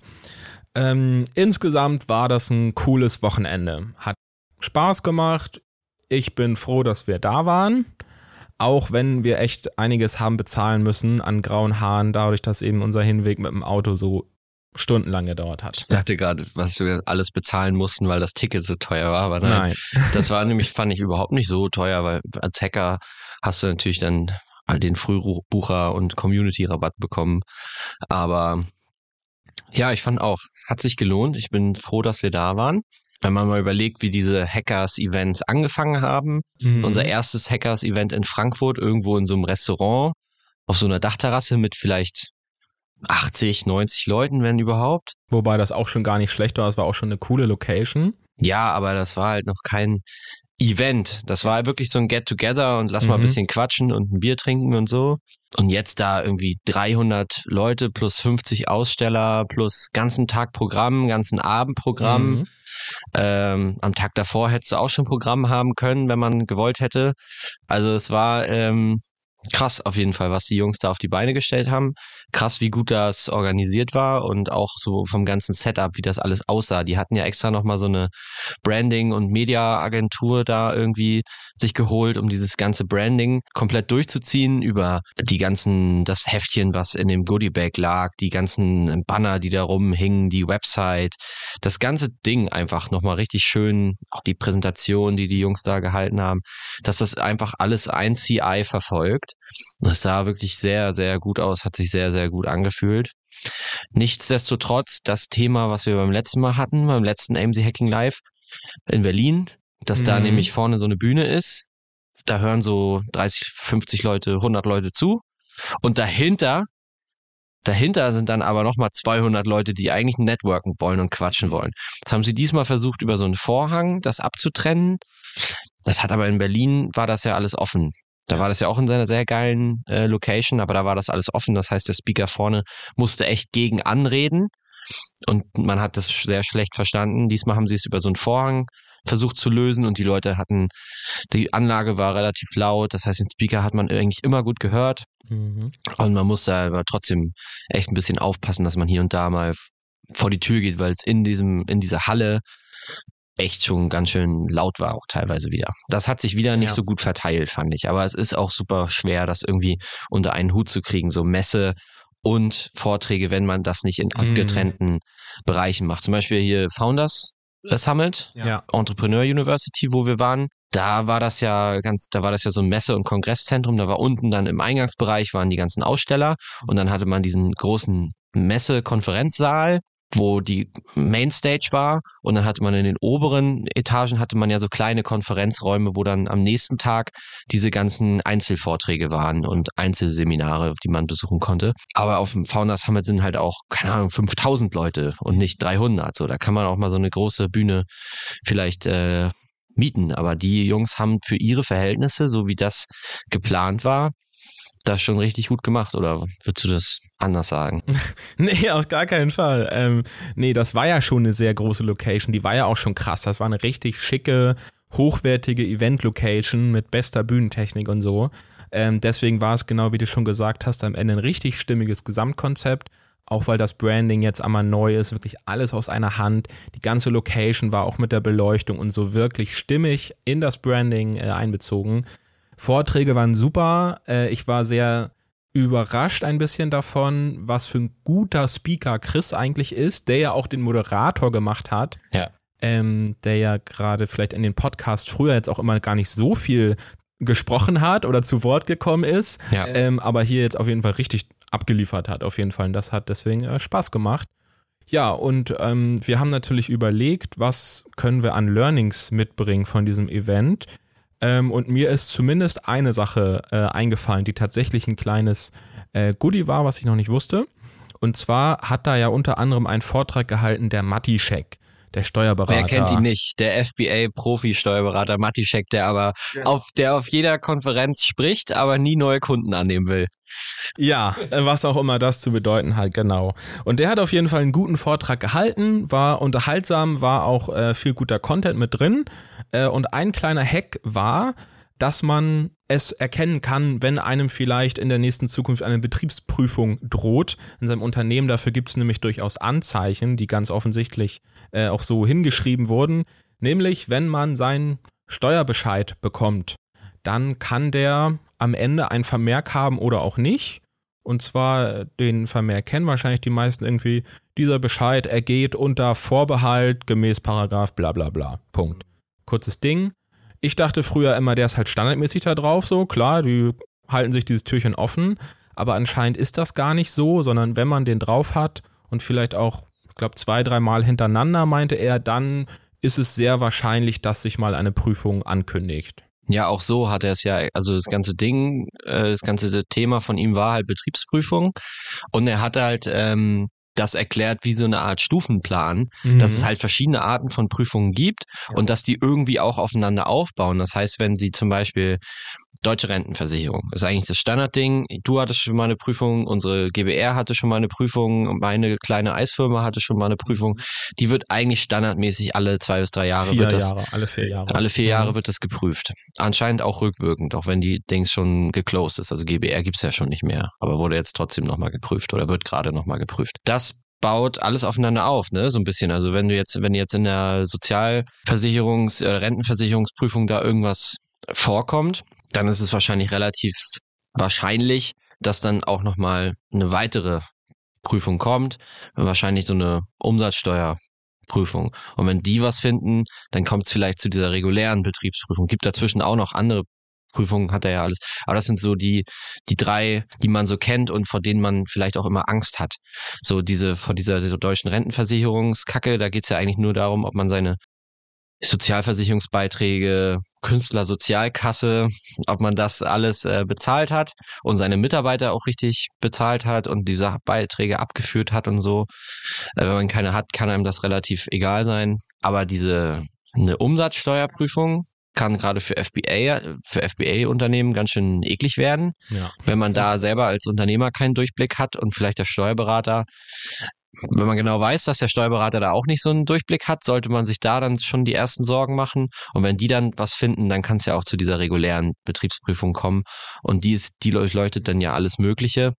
Ähm, insgesamt war das ein cooles Wochenende. Hat Spaß gemacht. Ich bin froh, dass wir da waren. Auch wenn wir echt einiges haben bezahlen müssen an grauen Haaren, dadurch, dass eben unser Hinweg mit dem Auto so stundenlang gedauert hat. Ich dachte gerade, was wir alles bezahlen mussten, weil das Ticket so teuer war, aber nein. nein. Das war nämlich, fand ich überhaupt nicht so teuer, weil als Hacker hast du natürlich dann den Frühbucher und Community-Rabatt bekommen. Aber ja, ich fand auch, hat sich gelohnt. Ich bin froh, dass wir da waren. Wenn man mal überlegt, wie diese Hackers-Events angefangen haben. Mhm. Unser erstes Hackers-Event in Frankfurt, irgendwo in so einem Restaurant, auf so einer Dachterrasse mit vielleicht 80, 90 Leuten, wenn überhaupt. Wobei das auch schon gar nicht schlecht war, es war auch schon eine coole Location. Ja, aber das war halt noch kein Event. Das war wirklich so ein Get-Together und lass mhm. mal ein mhm. bisschen quatschen und ein Bier trinken und so. Und jetzt da irgendwie 300 Leute plus 50 Aussteller plus ganzen Tag Programm, ganzen Abend Programm. Mhm. Ähm, am Tag davor hättest du auch schon Programm haben können, wenn man gewollt hätte. Also es war ähm, krass auf jeden Fall, was die Jungs da auf die Beine gestellt haben. Krass, wie gut das organisiert war und auch so vom ganzen Setup, wie das alles aussah. Die hatten ja extra nochmal so eine Branding- und Media-Agentur da irgendwie sich geholt, um dieses ganze Branding komplett durchzuziehen über die ganzen, das Heftchen, was in dem Goodie-Bag lag, die ganzen Banner, die da rumhingen, die Website, das ganze Ding einfach nochmal richtig schön, auch die Präsentation, die die Jungs da gehalten haben, dass das einfach alles ein CI verfolgt. Das sah wirklich sehr, sehr gut aus, hat sich sehr, sehr gut angefühlt. Nichtsdestotrotz, das Thema, was wir beim letzten Mal hatten, beim letzten AMC Hacking Live in Berlin, dass mhm. da nämlich vorne so eine Bühne ist. Da hören so 30, 50 Leute, 100 Leute zu. Und dahinter, dahinter sind dann aber nochmal 200 Leute, die eigentlich networken wollen und quatschen wollen. Das haben sie diesmal versucht, über so einen Vorhang das abzutrennen. Das hat aber in Berlin, war das ja alles offen. Da war das ja auch in seiner sehr geilen äh, Location, aber da war das alles offen. Das heißt, der Speaker vorne musste echt gegen anreden und man hat das sehr schlecht verstanden. Diesmal haben sie es über so einen Vorhang versucht zu lösen und die Leute hatten, die Anlage war relativ laut, das heißt, den Speaker hat man eigentlich immer gut gehört mhm. und man musste aber trotzdem echt ein bisschen aufpassen, dass man hier und da mal vor die Tür geht, weil es in diesem, in dieser Halle echt schon ganz schön laut war auch teilweise wieder. Das hat sich wieder nicht ja. so gut verteilt, fand ich. Aber es ist auch super schwer, das irgendwie unter einen Hut zu kriegen. So Messe und Vorträge, wenn man das nicht in abgetrennten mhm. Bereichen macht. Zum Beispiel hier Founders Summit, ja. Entrepreneur University, wo wir waren. Da war das ja ganz, da war das ja so ein Messe- und Kongresszentrum. Da war unten dann im Eingangsbereich waren die ganzen Aussteller und dann hatte man diesen großen Messe-Konferenzsaal wo die Mainstage war und dann hatte man in den oberen Etagen hatte man ja so kleine Konferenzräume, wo dann am nächsten Tag diese ganzen Einzelvorträge waren und Einzelseminare, die man besuchen konnte. Aber auf dem Founders Summit sind halt auch, keine Ahnung, 5000 Leute und nicht 300. So, da kann man auch mal so eine große Bühne vielleicht äh, mieten. Aber die Jungs haben für ihre Verhältnisse, so wie das geplant war, das schon richtig gut gemacht oder würdest du das anders sagen? <laughs> nee, auf gar keinen Fall. Ähm, nee, das war ja schon eine sehr große Location. Die war ja auch schon krass. Das war eine richtig schicke, hochwertige Event-Location mit bester Bühnentechnik und so. Ähm, deswegen war es genau wie du schon gesagt hast, am Ende ein richtig stimmiges Gesamtkonzept. Auch weil das Branding jetzt einmal neu ist, wirklich alles aus einer Hand. Die ganze Location war auch mit der Beleuchtung und so wirklich stimmig in das Branding äh, einbezogen. Vorträge waren super. Äh, ich war sehr überrascht ein bisschen davon, was für ein guter Speaker Chris eigentlich ist, der ja auch den Moderator gemacht hat. Ja. Ähm, der ja gerade vielleicht in den Podcast früher jetzt auch immer gar nicht so viel gesprochen hat oder zu Wort gekommen ist, ja. ähm, aber hier jetzt auf jeden Fall richtig abgeliefert hat, auf jeden Fall. Und das hat deswegen äh, Spaß gemacht. Ja, und ähm, wir haben natürlich überlegt, was können wir an Learnings mitbringen von diesem Event. Ähm, und mir ist zumindest eine Sache äh, eingefallen, die tatsächlich ein kleines äh, Goodie war, was ich noch nicht wusste. Und zwar hat da ja unter anderem einen Vortrag gehalten der Matischek der Steuerberater. Wer kennt ihn nicht? Der FBA-Profi-Steuerberater Matischek, der aber ja. auf, der auf jeder Konferenz spricht, aber nie neue Kunden annehmen will. Ja, was auch immer das zu bedeuten hat, genau. Und der hat auf jeden Fall einen guten Vortrag gehalten, war unterhaltsam, war auch äh, viel guter Content mit drin. Äh, und ein kleiner Hack war, dass man es erkennen kann, wenn einem vielleicht in der nächsten Zukunft eine Betriebsprüfung droht in seinem Unternehmen. Dafür gibt es nämlich durchaus Anzeichen, die ganz offensichtlich äh, auch so hingeschrieben wurden. Nämlich, wenn man seinen Steuerbescheid bekommt, dann kann der am Ende ein Vermerk haben oder auch nicht. Und zwar den Vermerk kennen wahrscheinlich die meisten irgendwie. Dieser Bescheid ergeht unter Vorbehalt gemäß Paragraph bla bla bla. Punkt. Kurzes Ding. Ich dachte früher immer, der ist halt standardmäßig da drauf, so klar, die halten sich dieses Türchen offen, aber anscheinend ist das gar nicht so, sondern wenn man den drauf hat und vielleicht auch, ich glaube, zwei, dreimal hintereinander, meinte er, dann ist es sehr wahrscheinlich, dass sich mal eine Prüfung ankündigt. Ja, auch so hat er es ja, also das ganze Ding, äh, das ganze Thema von ihm war halt Betriebsprüfung und er hat halt ähm, das erklärt wie so eine Art Stufenplan, mhm. dass es mhm. halt verschiedene Arten von Prüfungen gibt ja. und dass die irgendwie auch aufeinander aufbauen. Das heißt, wenn sie zum Beispiel deutsche Rentenversicherung ist eigentlich das Standardding. Du hattest schon mal eine Prüfung, unsere GBR hatte schon mal eine Prüfung, meine kleine Eisfirma hatte schon mal eine Prüfung. Die wird eigentlich standardmäßig alle zwei bis drei Jahre vier wird das, Jahre, alle vier Jahre. Alle vier Jahre mhm. wird das geprüft. Anscheinend auch rückwirkend, auch wenn die Dings schon geclosed ist. Also GBR gibt's ja schon nicht mehr, aber wurde jetzt trotzdem nochmal geprüft oder wird gerade nochmal geprüft. Das baut alles aufeinander auf, ne? So ein bisschen. Also wenn du jetzt, wenn jetzt in der Sozialversicherungs-, äh, Rentenversicherungsprüfung da irgendwas vorkommt, dann ist es wahrscheinlich relativ wahrscheinlich, dass dann auch nochmal eine weitere Prüfung kommt. Wahrscheinlich so eine Umsatzsteuerprüfung. Und wenn die was finden, dann kommt es vielleicht zu dieser regulären Betriebsprüfung. Gibt dazwischen auch noch andere Prüfungen hat er ja alles. Aber das sind so die, die drei, die man so kennt und vor denen man vielleicht auch immer Angst hat. So diese, vor dieser deutschen Rentenversicherungskacke, da geht's ja eigentlich nur darum, ob man seine Sozialversicherungsbeiträge, Künstlersozialkasse, ob man das alles äh, bezahlt hat und seine Mitarbeiter auch richtig bezahlt hat und diese Beiträge abgeführt hat und so. Äh, wenn man keine hat, kann einem das relativ egal sein. Aber diese eine Umsatzsteuerprüfung, kann gerade für FBA, für FBA-Unternehmen ganz schön eklig werden, ja. wenn man da selber als Unternehmer keinen Durchblick hat und vielleicht der Steuerberater wenn man genau weiß, dass der Steuerberater da auch nicht so einen Durchblick hat, sollte man sich da dann schon die ersten Sorgen machen. Und wenn die dann was finden, dann kann es ja auch zu dieser regulären Betriebsprüfung kommen. Und die ist, die leuchtet dann ja alles Mögliche.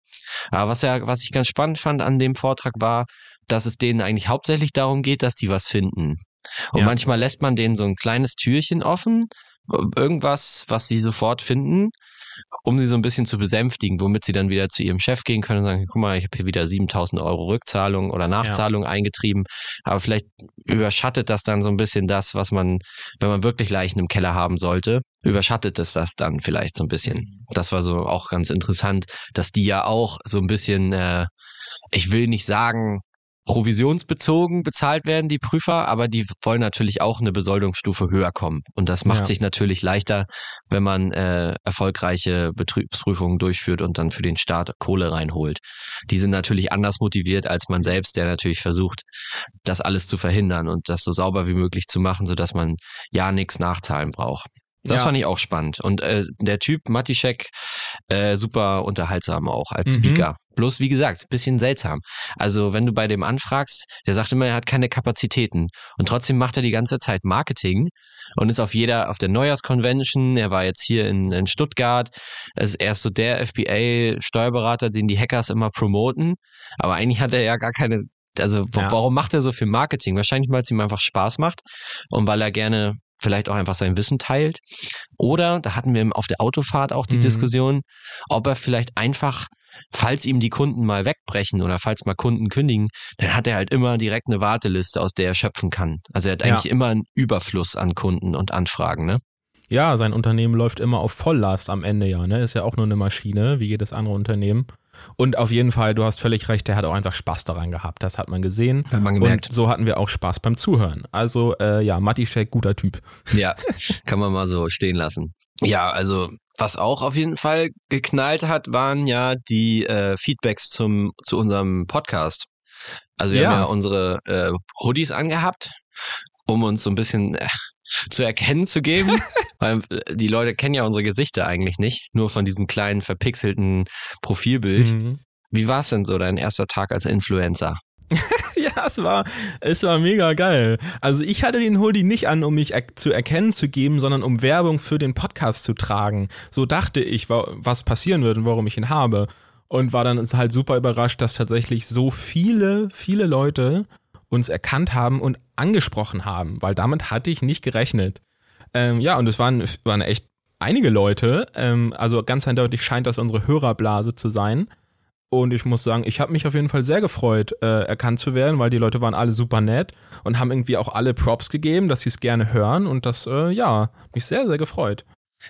Aber was ja, was ich ganz spannend fand an dem Vortrag war, dass es denen eigentlich hauptsächlich darum geht, dass die was finden. Und ja. manchmal lässt man denen so ein kleines Türchen offen, irgendwas, was sie sofort finden. Um sie so ein bisschen zu besänftigen, womit sie dann wieder zu ihrem Chef gehen können und sagen, guck mal, ich habe hier wieder 7000 Euro Rückzahlung oder Nachzahlung ja. eingetrieben. Aber vielleicht überschattet das dann so ein bisschen das, was man, wenn man wirklich Leichen im Keller haben sollte, überschattet es das dann vielleicht so ein bisschen. Mhm. Das war so auch ganz interessant, dass die ja auch so ein bisschen, äh, ich will nicht sagen, provisionsbezogen bezahlt werden, die Prüfer, aber die wollen natürlich auch eine Besoldungsstufe höher kommen. Und das macht ja. sich natürlich leichter, wenn man äh, erfolgreiche Betriebsprüfungen durchführt und dann für den Staat Kohle reinholt. Die sind natürlich anders motiviert als man selbst, der natürlich versucht, das alles zu verhindern und das so sauber wie möglich zu machen, sodass man ja nichts nachzahlen braucht. Das ja. fand ich auch spannend. Und äh, der Typ, Matischek, äh, super unterhaltsam auch als mhm. Speaker. Bloß, wie gesagt, bisschen seltsam. Also, wenn du bei dem anfragst, der sagt immer, er hat keine Kapazitäten. Und trotzdem macht er die ganze Zeit Marketing und ist auf jeder, auf der Neujahrsconvention. Er war jetzt hier in, in Stuttgart. Er ist erst so der FBA-Steuerberater, den die Hackers immer promoten. Aber eigentlich hat er ja gar keine also ja. warum macht er so viel Marketing? Wahrscheinlich, weil es ihm einfach Spaß macht und weil er gerne vielleicht auch einfach sein Wissen teilt. Oder, da hatten wir auf der Autofahrt auch die mhm. Diskussion, ob er vielleicht einfach, falls ihm die Kunden mal wegbrechen oder falls mal Kunden kündigen, dann hat er halt immer direkt eine Warteliste, aus der er schöpfen kann. Also er hat eigentlich ja. immer einen Überfluss an Kunden und Anfragen, ne? Ja, sein Unternehmen läuft immer auf Volllast am Ende ja, ne? Ist ja auch nur eine Maschine, wie jedes andere Unternehmen. Und auf jeden Fall, du hast völlig recht, der hat auch einfach Spaß daran gehabt. Das hat man gesehen. Hat man gemerkt. Und so hatten wir auch Spaß beim Zuhören. Also äh, ja, Matischek, guter Typ. Ja, kann man mal so stehen lassen. Ja, also was auch auf jeden Fall geknallt hat, waren ja die äh, Feedbacks zum, zu unserem Podcast. Also wir ja. haben ja unsere äh, Hoodies angehabt, um uns so ein bisschen äh, zu erkennen zu geben. <laughs> weil äh, die Leute kennen ja unsere Gesichter eigentlich nicht, nur von diesem kleinen verpixelten Profilbild. Mhm. Wie war es denn so dein erster Tag als Influencer? <laughs> ja, es war, es war mega geil. Also ich hatte den Hoodie nicht an, um mich er zu erkennen zu geben, sondern um Werbung für den Podcast zu tragen. So dachte ich, was passieren wird und warum ich ihn habe. Und war dann halt super überrascht, dass tatsächlich so viele, viele Leute uns erkannt haben und angesprochen haben, weil damit hatte ich nicht gerechnet. Ähm, ja, und es waren, waren echt einige Leute. Ähm, also ganz eindeutig scheint das unsere Hörerblase zu sein. Und ich muss sagen, ich habe mich auf jeden Fall sehr gefreut, äh, erkannt zu werden, weil die Leute waren alle super nett und haben irgendwie auch alle Props gegeben, dass sie es gerne hören. Und das, äh, ja, mich sehr, sehr gefreut.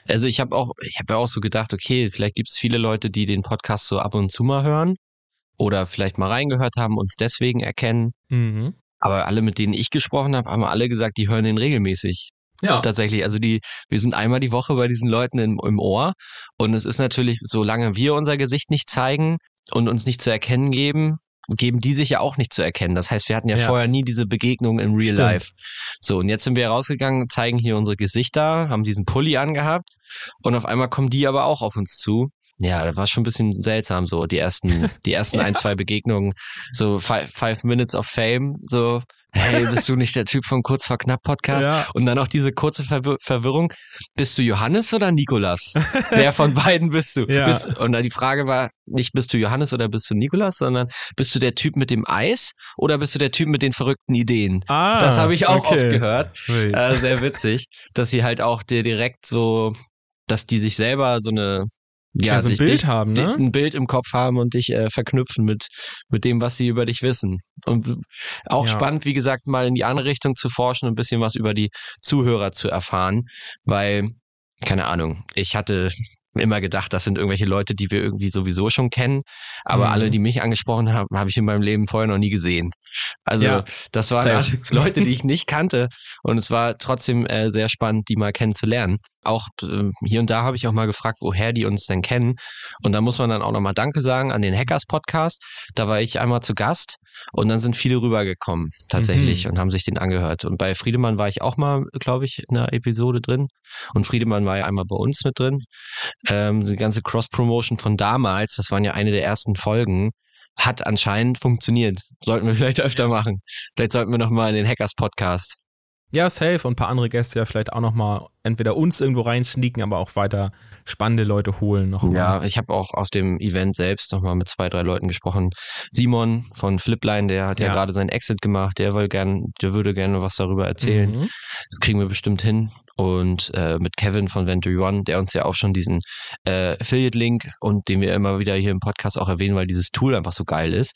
Also ich habe auch, ich habe ja auch so gedacht, okay, vielleicht gibt es viele Leute, die den Podcast so ab und zu mal hören oder vielleicht mal reingehört haben, uns deswegen erkennen. Mhm. Aber alle, mit denen ich gesprochen habe, haben alle gesagt, die hören den regelmäßig. Ja. Tatsächlich. Also die, wir sind einmal die Woche bei diesen Leuten im, im Ohr. Und es ist natürlich, solange wir unser Gesicht nicht zeigen und uns nicht zu erkennen geben, geben die sich ja auch nicht zu erkennen. Das heißt, wir hatten ja, ja. vorher nie diese Begegnung in Real Stimmt. Life. So, und jetzt sind wir rausgegangen, zeigen hier unsere Gesichter, haben diesen Pulli angehabt und auf einmal kommen die aber auch auf uns zu ja, das war schon ein bisschen seltsam, so die ersten, die ersten <laughs> ja. ein, zwei Begegnungen, so five, five Minutes of Fame, so, hey, bist du nicht der Typ vom Kurz vor Knapp Podcast? Ja. Und dann auch diese kurze Verwir Verwirrung, bist du Johannes oder Nikolas? Wer von beiden bist du? Ja. Bist, und dann die Frage war nicht, bist du Johannes oder bist du Nikolas, sondern bist du der Typ mit dem Eis oder bist du der Typ mit den verrückten Ideen? Ah, das habe ich auch okay. oft gehört. Äh, sehr witzig, dass sie halt auch dir direkt so, dass die sich selber so eine ja, also ein Bild dich, haben, ne? Ein Bild im Kopf haben und dich äh, verknüpfen mit, mit dem, was sie über dich wissen. Und auch ja. spannend, wie gesagt, mal in die andere Richtung zu forschen und ein bisschen was über die Zuhörer zu erfahren, weil, keine Ahnung, ich hatte immer gedacht, das sind irgendwelche Leute, die wir irgendwie sowieso schon kennen. Aber mhm. alle, die mich angesprochen haben, habe ich in meinem Leben vorher noch nie gesehen. Also ja, das waren alles Leute, die ich nicht kannte. Und es war trotzdem äh, sehr spannend, die mal kennenzulernen. Auch äh, hier und da habe ich auch mal gefragt, woher die uns denn kennen. Und da muss man dann auch nochmal Danke sagen an den Hackers Podcast. Da war ich einmal zu Gast und dann sind viele rübergekommen tatsächlich mhm. und haben sich den angehört. Und bei Friedemann war ich auch mal, glaube ich, in einer Episode drin. Und Friedemann war ja einmal bei uns mit drin. Ähm, die ganze Cross-Promotion von damals, das waren ja eine der ersten Folgen, hat anscheinend funktioniert. Sollten wir vielleicht öfter machen. Vielleicht sollten wir nochmal in den Hackers Podcast. Ja, safe und ein paar andere Gäste ja vielleicht auch nochmal entweder uns irgendwo reinsneaken, aber auch weiter spannende Leute holen. Noch ja, ich habe auch auf dem Event selbst nochmal mit zwei, drei Leuten gesprochen. Simon von Flipline, der hat ja, ja gerade seinen Exit gemacht, der will gern, der würde gerne was darüber erzählen. Mhm. Das kriegen wir bestimmt hin und äh, mit Kevin von Venture One, der uns ja auch schon diesen äh, Affiliate-Link und den wir immer wieder hier im Podcast auch erwähnen, weil dieses Tool einfach so geil ist,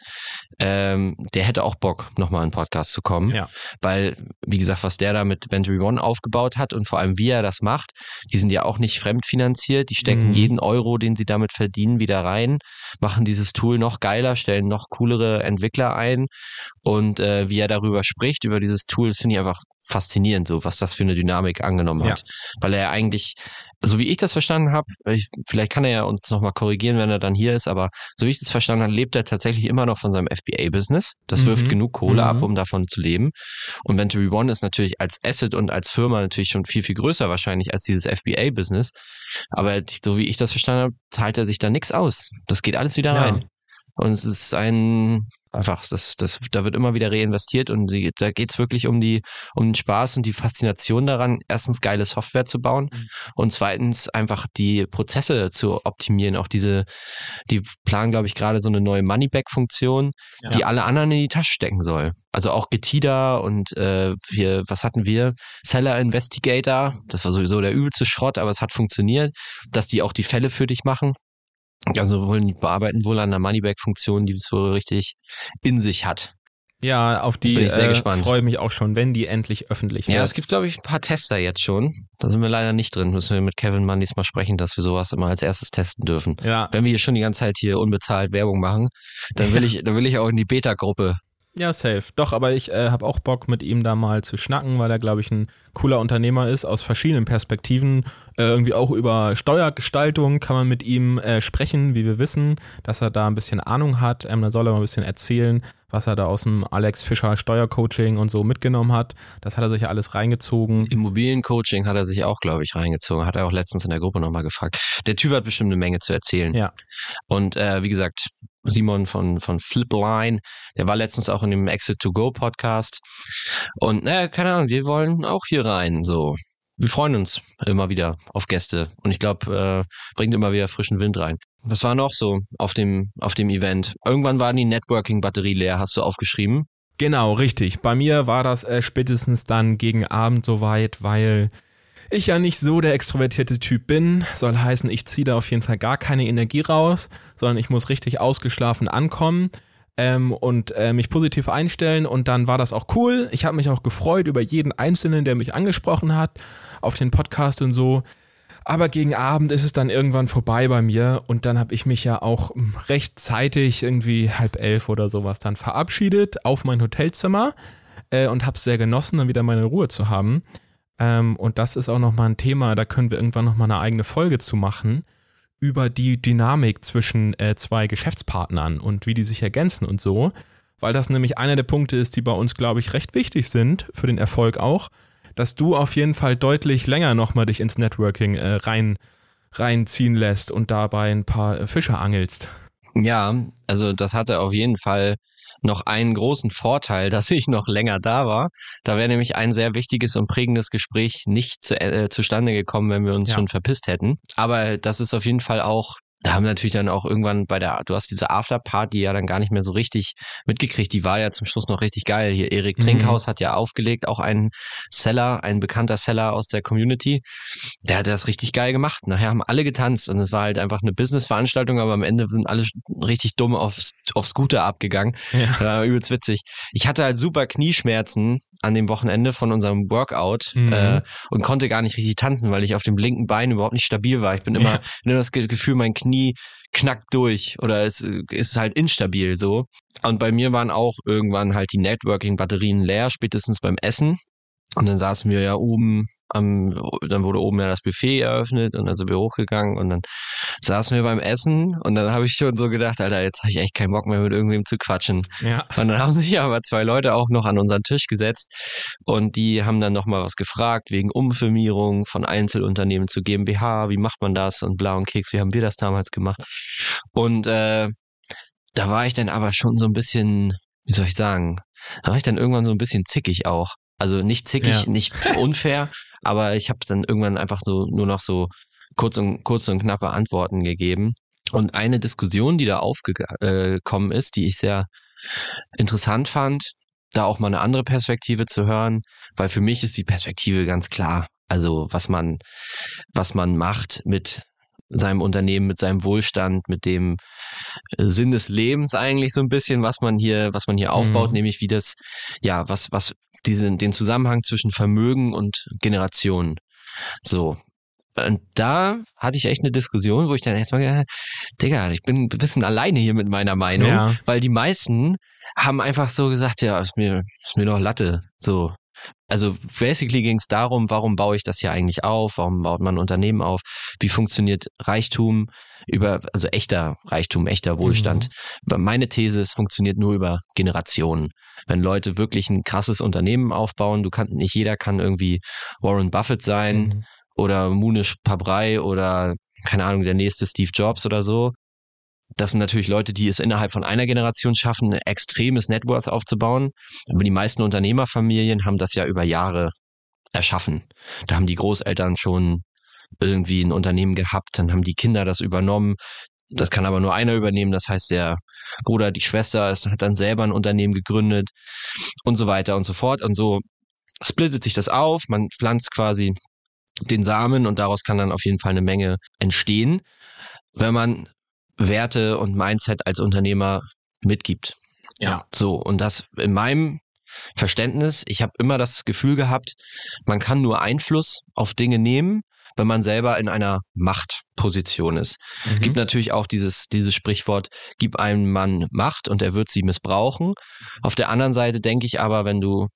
ähm, der hätte auch Bock, nochmal in den Podcast zu kommen. Ja. Weil, wie gesagt, was der da mit Venture One aufgebaut hat und vor allem wie er das macht, die sind ja auch nicht fremdfinanziert, die stecken mhm. jeden Euro, den sie damit verdienen, wieder rein, machen dieses Tool noch geiler, stellen noch coolere Entwickler ein und äh, wie er darüber spricht, über dieses Tool, finde ich einfach faszinierend, so was das für eine Dynamik angenommen hat. Ja. Weil er eigentlich, so wie ich das verstanden habe, vielleicht kann er ja uns nochmal korrigieren, wenn er dann hier ist, aber so wie ich das verstanden habe, lebt er tatsächlich immer noch von seinem FBA-Business. Das mhm. wirft genug Kohle mhm. ab, um davon zu leben. Und Venture One ist natürlich als Asset und als Firma natürlich schon viel, viel größer wahrscheinlich als dieses FBA-Business. Aber so wie ich das verstanden habe, zahlt er sich da nichts aus. Das geht alles wieder ja. rein. Und es ist ein, einfach, das, das, da wird immer wieder reinvestiert und die, da geht's wirklich um die, um den Spaß und die Faszination daran, erstens geile Software zu bauen mhm. und zweitens einfach die Prozesse zu optimieren. Auch diese, die planen, glaube ich, gerade so eine neue Moneyback-Funktion, ja. die alle anderen in die Tasche stecken soll. Also auch Getida und äh, wir, was hatten wir? Seller Investigator, das war sowieso der übelste Schrott, aber es hat funktioniert, dass die auch die Fälle für dich machen. Also wollen bearbeiten wohl an der Moneyback-Funktion, die es wohl richtig in sich hat. Ja, auf die Bin ich sehr äh, gespannt. freue ich mich auch schon, wenn die endlich öffentlich wird. Ja, es gibt, glaube ich, ein paar Tester jetzt schon. Da sind wir leider nicht drin. Müssen wir mit Kevin Mann diesmal sprechen, dass wir sowas immer als erstes testen dürfen. Ja. Wenn wir hier schon die ganze Zeit hier unbezahlt Werbung machen, dann will <laughs> ich, dann will ich auch in die Beta-Gruppe ja, safe. Doch, aber ich äh, habe auch Bock, mit ihm da mal zu schnacken, weil er, glaube ich, ein cooler Unternehmer ist, aus verschiedenen Perspektiven. Äh, irgendwie auch über Steuergestaltung kann man mit ihm äh, sprechen, wie wir wissen, dass er da ein bisschen Ahnung hat. Ähm, da soll er mal ein bisschen erzählen, was er da aus dem Alex Fischer Steuercoaching und so mitgenommen hat. Das hat er sich ja alles reingezogen. Immobiliencoaching hat er sich auch, glaube ich, reingezogen. Hat er auch letztens in der Gruppe nochmal gefragt. Der Typ hat bestimmt eine Menge zu erzählen. Ja. Und äh, wie gesagt, Simon von, von Flipline, der war letztens auch in dem Exit to Go Podcast. Und naja, keine Ahnung, wir wollen auch hier rein, so. Wir freuen uns immer wieder auf Gäste und ich glaube, äh, bringt immer wieder frischen Wind rein. Was war noch so auf dem, auf dem Event? Irgendwann war die Networking-Batterie leer, hast du aufgeschrieben? Genau, richtig. Bei mir war das äh, spätestens dann gegen Abend soweit, weil ich ja nicht so der extrovertierte Typ bin, soll heißen, ich ziehe da auf jeden Fall gar keine Energie raus, sondern ich muss richtig ausgeschlafen ankommen ähm, und äh, mich positiv einstellen und dann war das auch cool. Ich habe mich auch gefreut über jeden Einzelnen, der mich angesprochen hat auf den Podcast und so. Aber gegen Abend ist es dann irgendwann vorbei bei mir und dann habe ich mich ja auch rechtzeitig, irgendwie halb elf oder sowas, dann verabschiedet auf mein Hotelzimmer äh, und habe es sehr genossen, dann wieder meine Ruhe zu haben. Ähm, und das ist auch nochmal ein Thema, da können wir irgendwann nochmal eine eigene Folge zu machen, über die Dynamik zwischen äh, zwei Geschäftspartnern und wie die sich ergänzen und so. Weil das nämlich einer der Punkte ist, die bei uns, glaube ich, recht wichtig sind, für den Erfolg auch, dass du auf jeden Fall deutlich länger nochmal dich ins Networking äh, rein, reinziehen lässt und dabei ein paar Fische angelst. Ja, also das hatte auf jeden Fall noch einen großen Vorteil, <laughs> dass ich noch länger da war. Da wäre nämlich ein sehr wichtiges und prägendes Gespräch nicht zu, äh, zustande gekommen, wenn wir uns ja. schon verpisst hätten. Aber das ist auf jeden Fall auch da haben wir natürlich dann auch irgendwann bei der, du hast diese Afterparty ja dann gar nicht mehr so richtig mitgekriegt. Die war ja zum Schluss noch richtig geil. Hier Erik mhm. Trinkhaus hat ja aufgelegt, auch ein Seller, ein bekannter Seller aus der Community. Der hat das richtig geil gemacht. Nachher haben alle getanzt und es war halt einfach eine Business-Veranstaltung, aber am Ende sind alle richtig dumm aufs, aufs Scooter abgegangen. Ja. War übelst witzig. Ich hatte halt super Knieschmerzen an dem Wochenende von unserem Workout mhm. äh, und konnte gar nicht richtig tanzen, weil ich auf dem linken Bein überhaupt nicht stabil war. Ich bin immer, ja. immer das Gefühl, mein Knie Knie knackt durch oder es ist halt instabil so. Und bei mir waren auch irgendwann halt die Networking-Batterien leer, spätestens beim Essen. Und dann saßen wir ja oben am, dann wurde oben ja das Buffet eröffnet und dann sind wir hochgegangen und dann saßen wir beim Essen und dann habe ich schon so gedacht, Alter, jetzt habe ich echt keinen Bock mehr mit irgendwem zu quatschen. Ja. Und dann haben <laughs> sich aber zwei Leute auch noch an unseren Tisch gesetzt und die haben dann nochmal was gefragt wegen Umfirmierung von Einzelunternehmen zu GmbH, wie macht man das und bla und Keks, wie haben wir das damals gemacht? Und äh, da war ich dann aber schon so ein bisschen, wie soll ich sagen, da war ich dann irgendwann so ein bisschen zickig auch. Also nicht zickig, ja. nicht unfair, <laughs> aber ich habe dann irgendwann einfach so nur noch so kurz und, kurz und knappe Antworten gegeben. Und eine Diskussion, die da aufgekommen ist, die ich sehr interessant fand, da auch mal eine andere Perspektive zu hören, weil für mich ist die Perspektive ganz klar. Also was man, was man macht mit seinem Unternehmen, mit seinem Wohlstand, mit dem äh, Sinn des Lebens eigentlich so ein bisschen, was man hier, was man hier aufbaut, mhm. nämlich wie das, ja, was, was diesen, den Zusammenhang zwischen Vermögen und Generationen. So. Und da hatte ich echt eine Diskussion, wo ich dann erstmal gedacht, Digga, ich bin ein bisschen alleine hier mit meiner Meinung, ja. weil die meisten haben einfach so gesagt, ja, ist mir, ist mir doch Latte. So, also basically ging es darum, warum baue ich das hier eigentlich auf? Warum baut man ein Unternehmen auf? Wie funktioniert Reichtum über, also echter Reichtum, echter Wohlstand? Mhm. Meine These, es funktioniert nur über Generationen. Wenn Leute wirklich ein krasses Unternehmen aufbauen, du kannst, nicht jeder kann irgendwie Warren Buffett sein mhm. oder Munish Pabrai oder keine Ahnung, der nächste Steve Jobs oder so. Das sind natürlich Leute, die es innerhalb von einer Generation schaffen, ein extremes Networth aufzubauen. Aber die meisten Unternehmerfamilien haben das ja über Jahre erschaffen. Da haben die Großeltern schon irgendwie ein Unternehmen gehabt, dann haben die Kinder das übernommen. Das kann aber nur einer übernehmen. Das heißt, der Bruder, die Schwester ist, hat dann selber ein Unternehmen gegründet und so weiter und so fort. Und so splittet sich das auf. Man pflanzt quasi den Samen und daraus kann dann auf jeden Fall eine Menge entstehen. Wenn man Werte und Mindset als Unternehmer mitgibt. Ja. So, und das in meinem Verständnis, ich habe immer das Gefühl gehabt, man kann nur Einfluss auf Dinge nehmen, wenn man selber in einer Machtposition ist. Mhm. Gibt natürlich auch dieses, dieses Sprichwort, gib einem Mann Macht und er wird sie missbrauchen. Auf der anderen Seite denke ich aber, wenn du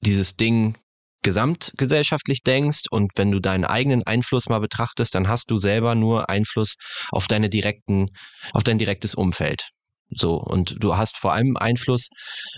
dieses Ding gesamtgesellschaftlich denkst und wenn du deinen eigenen Einfluss mal betrachtest, dann hast du selber nur Einfluss auf deine direkten, auf dein direktes Umfeld. So, und du hast vor allem Einfluss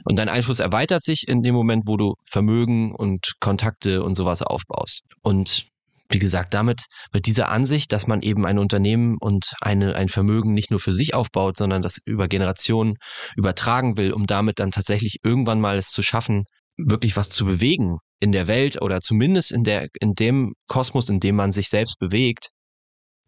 und dein Einfluss erweitert sich in dem Moment, wo du Vermögen und Kontakte und sowas aufbaust. Und wie gesagt, damit, mit dieser Ansicht, dass man eben ein Unternehmen und eine, ein Vermögen nicht nur für sich aufbaut, sondern das über Generationen übertragen will, um damit dann tatsächlich irgendwann mal es zu schaffen, wirklich was zu bewegen in der Welt oder zumindest in der, in dem Kosmos, in dem man sich selbst bewegt,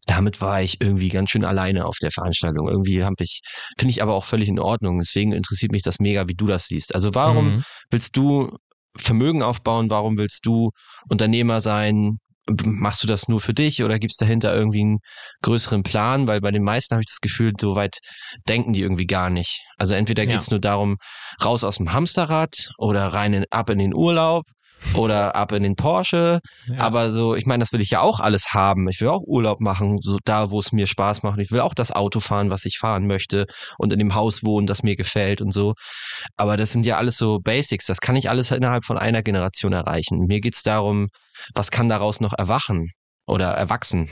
damit war ich irgendwie ganz schön alleine auf der Veranstaltung. Irgendwie habe ich, finde ich aber auch völlig in Ordnung. Deswegen interessiert mich das mega, wie du das siehst. Also warum mhm. willst du Vermögen aufbauen? Warum willst du Unternehmer sein? Machst du das nur für dich oder gibt es dahinter irgendwie einen größeren Plan? Weil bei den meisten habe ich das Gefühl, so weit denken die irgendwie gar nicht. Also entweder geht es ja. nur darum, raus aus dem Hamsterrad oder rein in, ab in den Urlaub oder ab in den Porsche. Ja. Aber so, ich meine, das will ich ja auch alles haben. Ich will auch Urlaub machen, so da, wo es mir Spaß macht. Ich will auch das Auto fahren, was ich fahren möchte und in dem Haus wohnen, das mir gefällt und so. Aber das sind ja alles so Basics. Das kann ich alles innerhalb von einer Generation erreichen. Mir geht's darum, was kann daraus noch erwachen oder erwachsen?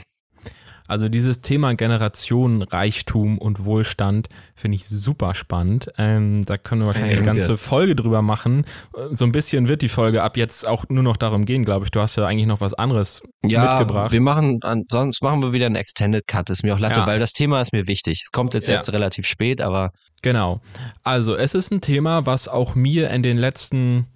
Also dieses Thema Generation, Reichtum und Wohlstand finde ich super spannend. Ähm, da können wir wahrscheinlich eine ganze Folge drüber machen. So ein bisschen wird die Folge ab jetzt auch nur noch darum gehen, glaube ich. Du hast ja eigentlich noch was anderes ja, mitgebracht. Wir machen, sonst machen wir wieder einen Extended Cut. Das ist mir auch Latte, ja. weil das Thema ist mir wichtig. Es kommt jetzt ja. erst relativ spät, aber. Genau. Also es ist ein Thema, was auch mir in den letzten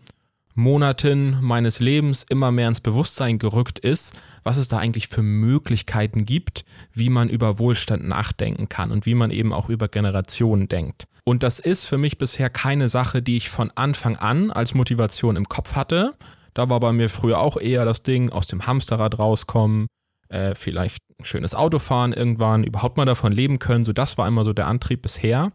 Monaten meines Lebens immer mehr ins Bewusstsein gerückt ist, was es da eigentlich für Möglichkeiten gibt, wie man über Wohlstand nachdenken kann und wie man eben auch über Generationen denkt. Und das ist für mich bisher keine Sache, die ich von Anfang an als Motivation im Kopf hatte. Da war bei mir früher auch eher das Ding, aus dem Hamsterrad rauskommen, äh, vielleicht ein schönes Auto fahren irgendwann, überhaupt mal davon leben können. So das war immer so der Antrieb bisher.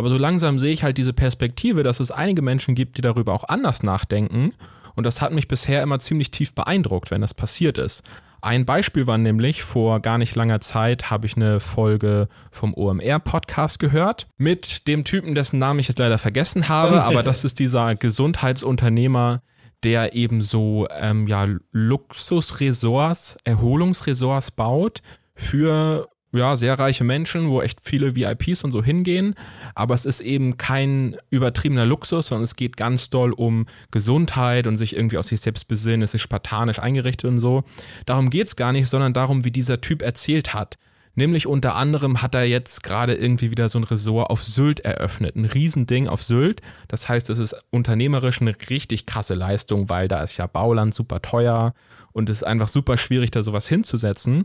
Aber so langsam sehe ich halt diese Perspektive, dass es einige Menschen gibt, die darüber auch anders nachdenken. Und das hat mich bisher immer ziemlich tief beeindruckt, wenn das passiert ist. Ein Beispiel war nämlich, vor gar nicht langer Zeit habe ich eine Folge vom OMR-Podcast gehört mit dem Typen, dessen Namen ich jetzt leider vergessen habe, aber das ist dieser Gesundheitsunternehmer, der eben so ähm, ja, Luxusresorts, Erholungsresorts baut für ja, sehr reiche Menschen, wo echt viele VIPs und so hingehen. Aber es ist eben kein übertriebener Luxus, sondern es geht ganz doll um Gesundheit und sich irgendwie aus sich selbst besinnen. Es ist spartanisch eingerichtet und so. Darum geht's gar nicht, sondern darum, wie dieser Typ erzählt hat. Nämlich unter anderem hat er jetzt gerade irgendwie wieder so ein Ressort auf Sylt eröffnet. Ein Riesending auf Sylt. Das heißt, es ist unternehmerisch eine richtig krasse Leistung, weil da ist ja Bauland super teuer und es ist einfach super schwierig, da sowas hinzusetzen.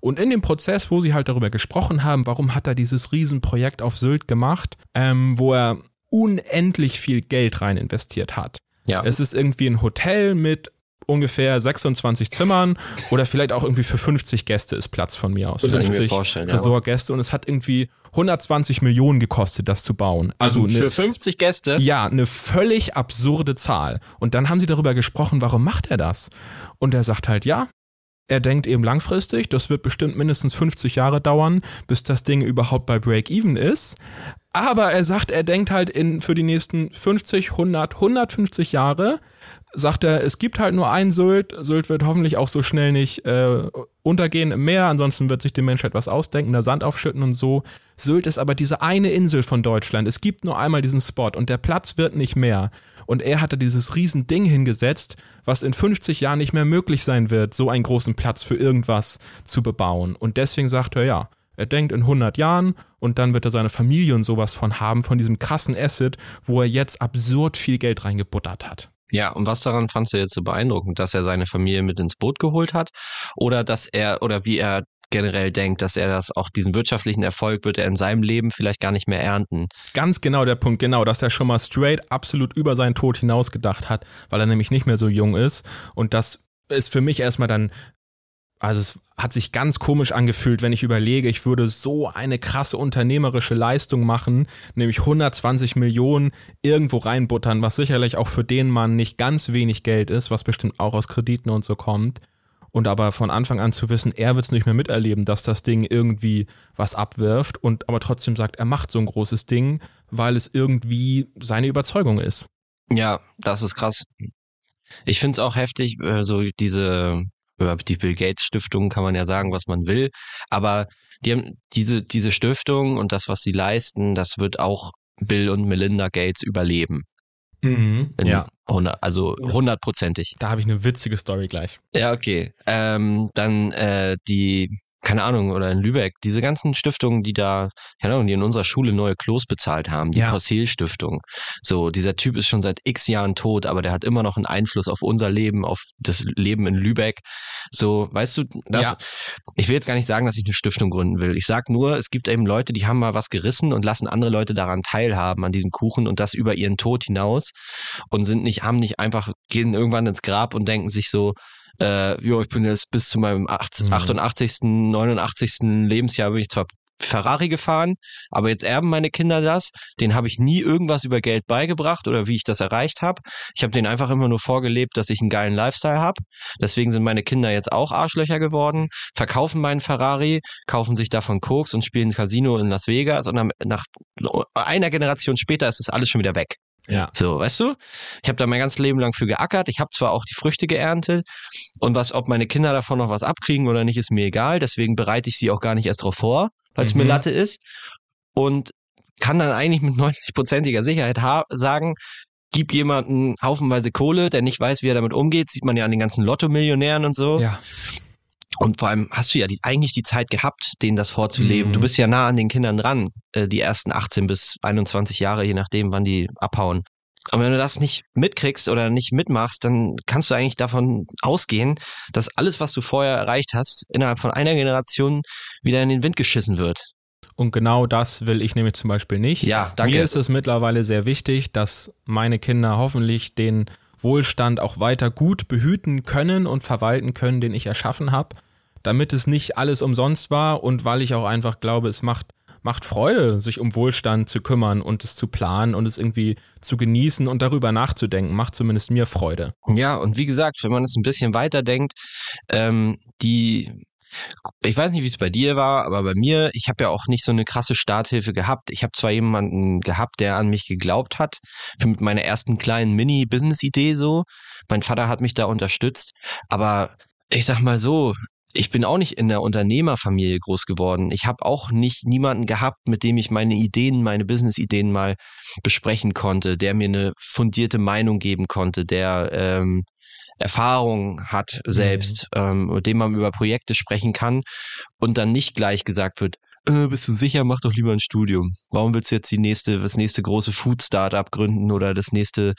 Und in dem Prozess, wo sie halt darüber gesprochen haben, warum hat er dieses Riesenprojekt auf Sylt gemacht, ähm, wo er unendlich viel Geld rein investiert hat. Ja. Es ist irgendwie ein Hotel mit ungefähr 26 Zimmern oder vielleicht auch irgendwie für 50 Gäste ist Platz von mir aus. 50 Ressortgäste und es hat irgendwie 120 Millionen gekostet, das zu bauen. Also, also für eine, 50 Gäste? Ja, eine völlig absurde Zahl. Und dann haben sie darüber gesprochen, warum macht er das? Und er sagt halt, ja, er denkt eben langfristig, das wird bestimmt mindestens 50 Jahre dauern, bis das Ding überhaupt bei Break-Even ist. Aber er sagt, er denkt halt in, für die nächsten 50, 100, 150 Jahre, sagt er, es gibt halt nur ein Sylt. Sylt wird hoffentlich auch so schnell nicht äh, untergehen im Meer, ansonsten wird sich die Menschheit was ausdenken, da Sand aufschütten und so. Sylt ist aber diese eine Insel von Deutschland. Es gibt nur einmal diesen Spot und der Platz wird nicht mehr. Und er hatte dieses riesen Ding hingesetzt, was in 50 Jahren nicht mehr möglich sein wird, so einen großen Platz für irgendwas zu bebauen. Und deswegen sagt er, ja, er denkt in 100 Jahren und dann wird er seine Familie und sowas von haben, von diesem krassen Asset, wo er jetzt absurd viel Geld reingebuttert hat. Ja, und was daran fandst du jetzt so beeindruckend, dass er seine Familie mit ins Boot geholt hat? Oder dass er oder wie er generell denkt, dass er das auch diesen wirtschaftlichen Erfolg wird er in seinem Leben vielleicht gar nicht mehr ernten. Ganz genau der Punkt, genau, dass er schon mal straight absolut über seinen Tod hinaus gedacht hat, weil er nämlich nicht mehr so jung ist. Und das ist für mich erstmal dann also es hat sich ganz komisch angefühlt, wenn ich überlege, ich würde so eine krasse unternehmerische Leistung machen, nämlich 120 Millionen irgendwo reinbuttern, was sicherlich auch für den Mann nicht ganz wenig Geld ist, was bestimmt auch aus Krediten und so kommt. Und aber von Anfang an zu wissen, er wird es nicht mehr miterleben, dass das Ding irgendwie was abwirft und aber trotzdem sagt, er macht so ein großes Ding, weil es irgendwie seine Überzeugung ist. Ja, das ist krass. Ich finde es auch heftig, äh, so diese über die Bill Gates Stiftung kann man ja sagen, was man will. Aber die haben diese, diese Stiftung und das, was sie leisten, das wird auch Bill und Melinda Gates überleben. Mhm, ja. 100, also hundertprozentig. Da habe ich eine witzige Story gleich. Ja, okay. Ähm, dann äh, die keine Ahnung, oder in Lübeck, diese ganzen Stiftungen, die da, keine Ahnung, die in unserer Schule neue Klos bezahlt haben, die ja. Possil-Stiftung. So, dieser Typ ist schon seit x Jahren tot, aber der hat immer noch einen Einfluss auf unser Leben, auf das Leben in Lübeck. So, weißt du, das, ja. ich will jetzt gar nicht sagen, dass ich eine Stiftung gründen will. Ich sag nur, es gibt eben Leute, die haben mal was gerissen und lassen andere Leute daran teilhaben, an diesem Kuchen und das über ihren Tod hinaus und sind nicht, haben nicht einfach, gehen irgendwann ins Grab und denken sich so, äh, jo, ich bin jetzt bis zu meinem 80, mhm. 88., 89. Lebensjahr bin ich zwar Ferrari gefahren, aber jetzt erben meine Kinder das. Den habe ich nie irgendwas über Geld beigebracht oder wie ich das erreicht habe. Ich habe denen einfach immer nur vorgelebt, dass ich einen geilen Lifestyle habe. Deswegen sind meine Kinder jetzt auch Arschlöcher geworden, verkaufen meinen Ferrari, kaufen sich davon Koks und spielen Casino in Las Vegas und nach einer Generation später ist das alles schon wieder weg. Ja. So, weißt du? Ich habe da mein ganzes Leben lang für geackert. Ich habe zwar auch die Früchte geerntet und was, ob meine Kinder davon noch was abkriegen oder nicht, ist mir egal. Deswegen bereite ich sie auch gar nicht erst drauf vor, weil es mhm. mir Latte ist. Und kann dann eigentlich mit 90-prozentiger Sicherheit sagen, gib jemanden haufenweise Kohle, der nicht weiß, wie er damit umgeht. Sieht man ja an den ganzen Lotto-Millionären und so. Ja. Und vor allem hast du ja die, eigentlich die Zeit gehabt, denen das vorzuleben. Mhm. Du bist ja nah an den Kindern dran, äh, die ersten 18 bis 21 Jahre, je nachdem, wann die abhauen. Und wenn du das nicht mitkriegst oder nicht mitmachst, dann kannst du eigentlich davon ausgehen, dass alles, was du vorher erreicht hast, innerhalb von einer Generation wieder in den Wind geschissen wird. Und genau das will ich nämlich zum Beispiel nicht. Ja, danke. Mir ist es mittlerweile sehr wichtig, dass meine Kinder hoffentlich den Wohlstand auch weiter gut behüten können und verwalten können, den ich erschaffen habe damit es nicht alles umsonst war und weil ich auch einfach glaube, es macht, macht Freude, sich um Wohlstand zu kümmern und es zu planen und es irgendwie zu genießen und darüber nachzudenken, macht zumindest mir Freude. Ja, und wie gesagt, wenn man es ein bisschen weiter denkt, ähm, die ich weiß nicht, wie es bei dir war, aber bei mir, ich habe ja auch nicht so eine krasse Starthilfe gehabt. Ich habe zwar jemanden gehabt, der an mich geglaubt hat, mit meiner ersten kleinen Mini-Business-Idee so. Mein Vater hat mich da unterstützt, aber ich sag mal so, ich bin auch nicht in der Unternehmerfamilie groß geworden. Ich habe auch nicht niemanden gehabt, mit dem ich meine Ideen, meine Business-Ideen mal besprechen konnte, der mir eine fundierte Meinung geben konnte, der ähm, Erfahrung hat selbst, mhm. ähm, mit dem man über Projekte sprechen kann und dann nicht gleich gesagt wird, äh, bist du sicher, mach doch lieber ein Studium. Warum willst du jetzt die nächste, das nächste große Food-Startup gründen oder das nächste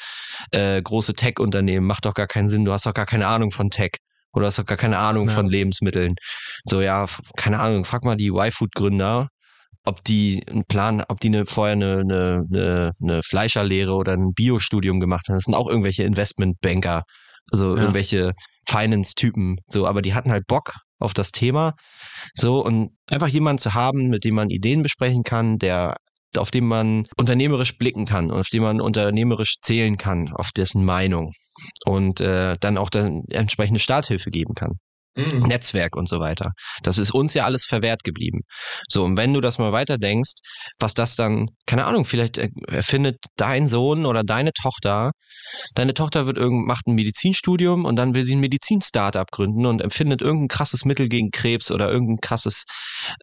äh, große Tech-Unternehmen? Macht doch gar keinen Sinn, du hast doch gar keine Ahnung von Tech. Oder hast doch gar keine Ahnung ja. von Lebensmitteln. So, ja, keine Ahnung, frag mal die Y-Food-Gründer, ob die einen Plan, ob die eine, vorher eine, eine, eine, eine Fleischerlehre oder ein Biostudium gemacht haben. Das sind auch irgendwelche Investmentbanker, also ja. irgendwelche Finance-Typen. So, aber die hatten halt Bock auf das Thema. So, und einfach jemanden zu haben, mit dem man Ideen besprechen kann, der auf dem man unternehmerisch blicken kann und auf dem man unternehmerisch zählen kann, auf dessen Meinung und äh, dann auch dann entsprechende Starthilfe geben kann. Mhm. Netzwerk und so weiter. Das ist uns ja alles verwehrt geblieben. So, und wenn du das mal weiterdenkst, was das dann, keine Ahnung, vielleicht erfindet dein Sohn oder deine Tochter, deine Tochter wird irgend, macht ein Medizinstudium und dann will sie ein Medizin-Startup gründen und empfindet irgendein krasses Mittel gegen Krebs oder irgendein krasses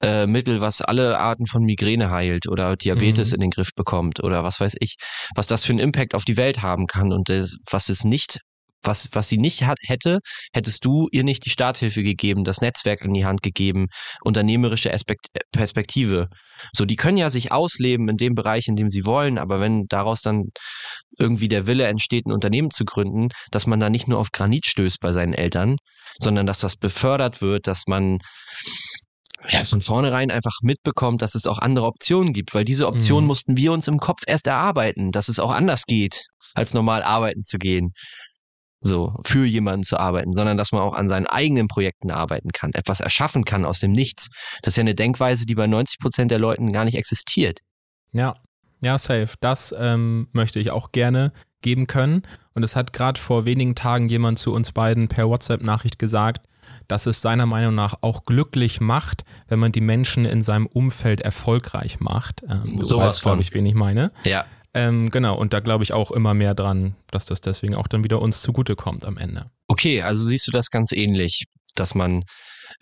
äh, Mittel, was alle Arten von Migräne heilt oder Diabetes mhm. in den Griff bekommt oder was weiß ich, was das für einen Impact auf die Welt haben kann und das, was es nicht was, was sie nicht hat, hätte, hättest du ihr nicht die Starthilfe gegeben, das Netzwerk in die Hand gegeben, unternehmerische Aspekt, Perspektive. So, die können ja sich ausleben in dem Bereich, in dem sie wollen, aber wenn daraus dann irgendwie der Wille entsteht, ein Unternehmen zu gründen, dass man da nicht nur auf Granit stößt bei seinen Eltern, sondern dass das befördert wird, dass man ja, von vornherein einfach mitbekommt, dass es auch andere Optionen gibt, weil diese Optionen mhm. mussten wir uns im Kopf erst erarbeiten, dass es auch anders geht, als normal arbeiten zu gehen so für jemanden zu arbeiten, sondern dass man auch an seinen eigenen Projekten arbeiten kann, etwas erschaffen kann aus dem Nichts. Das ist ja eine Denkweise, die bei 90 Prozent der Leuten gar nicht existiert. Ja, ja, safe. Das ähm, möchte ich auch gerne geben können. Und es hat gerade vor wenigen Tagen jemand zu uns beiden per WhatsApp-Nachricht gesagt, dass es seiner Meinung nach auch glücklich macht, wenn man die Menschen in seinem Umfeld erfolgreich macht. Ähm, so weißt, glaube ich, wen ich meine. Ja. Ähm, genau, und da glaube ich auch immer mehr dran, dass das deswegen auch dann wieder uns zugutekommt am Ende. Okay, also siehst du das ganz ähnlich, dass man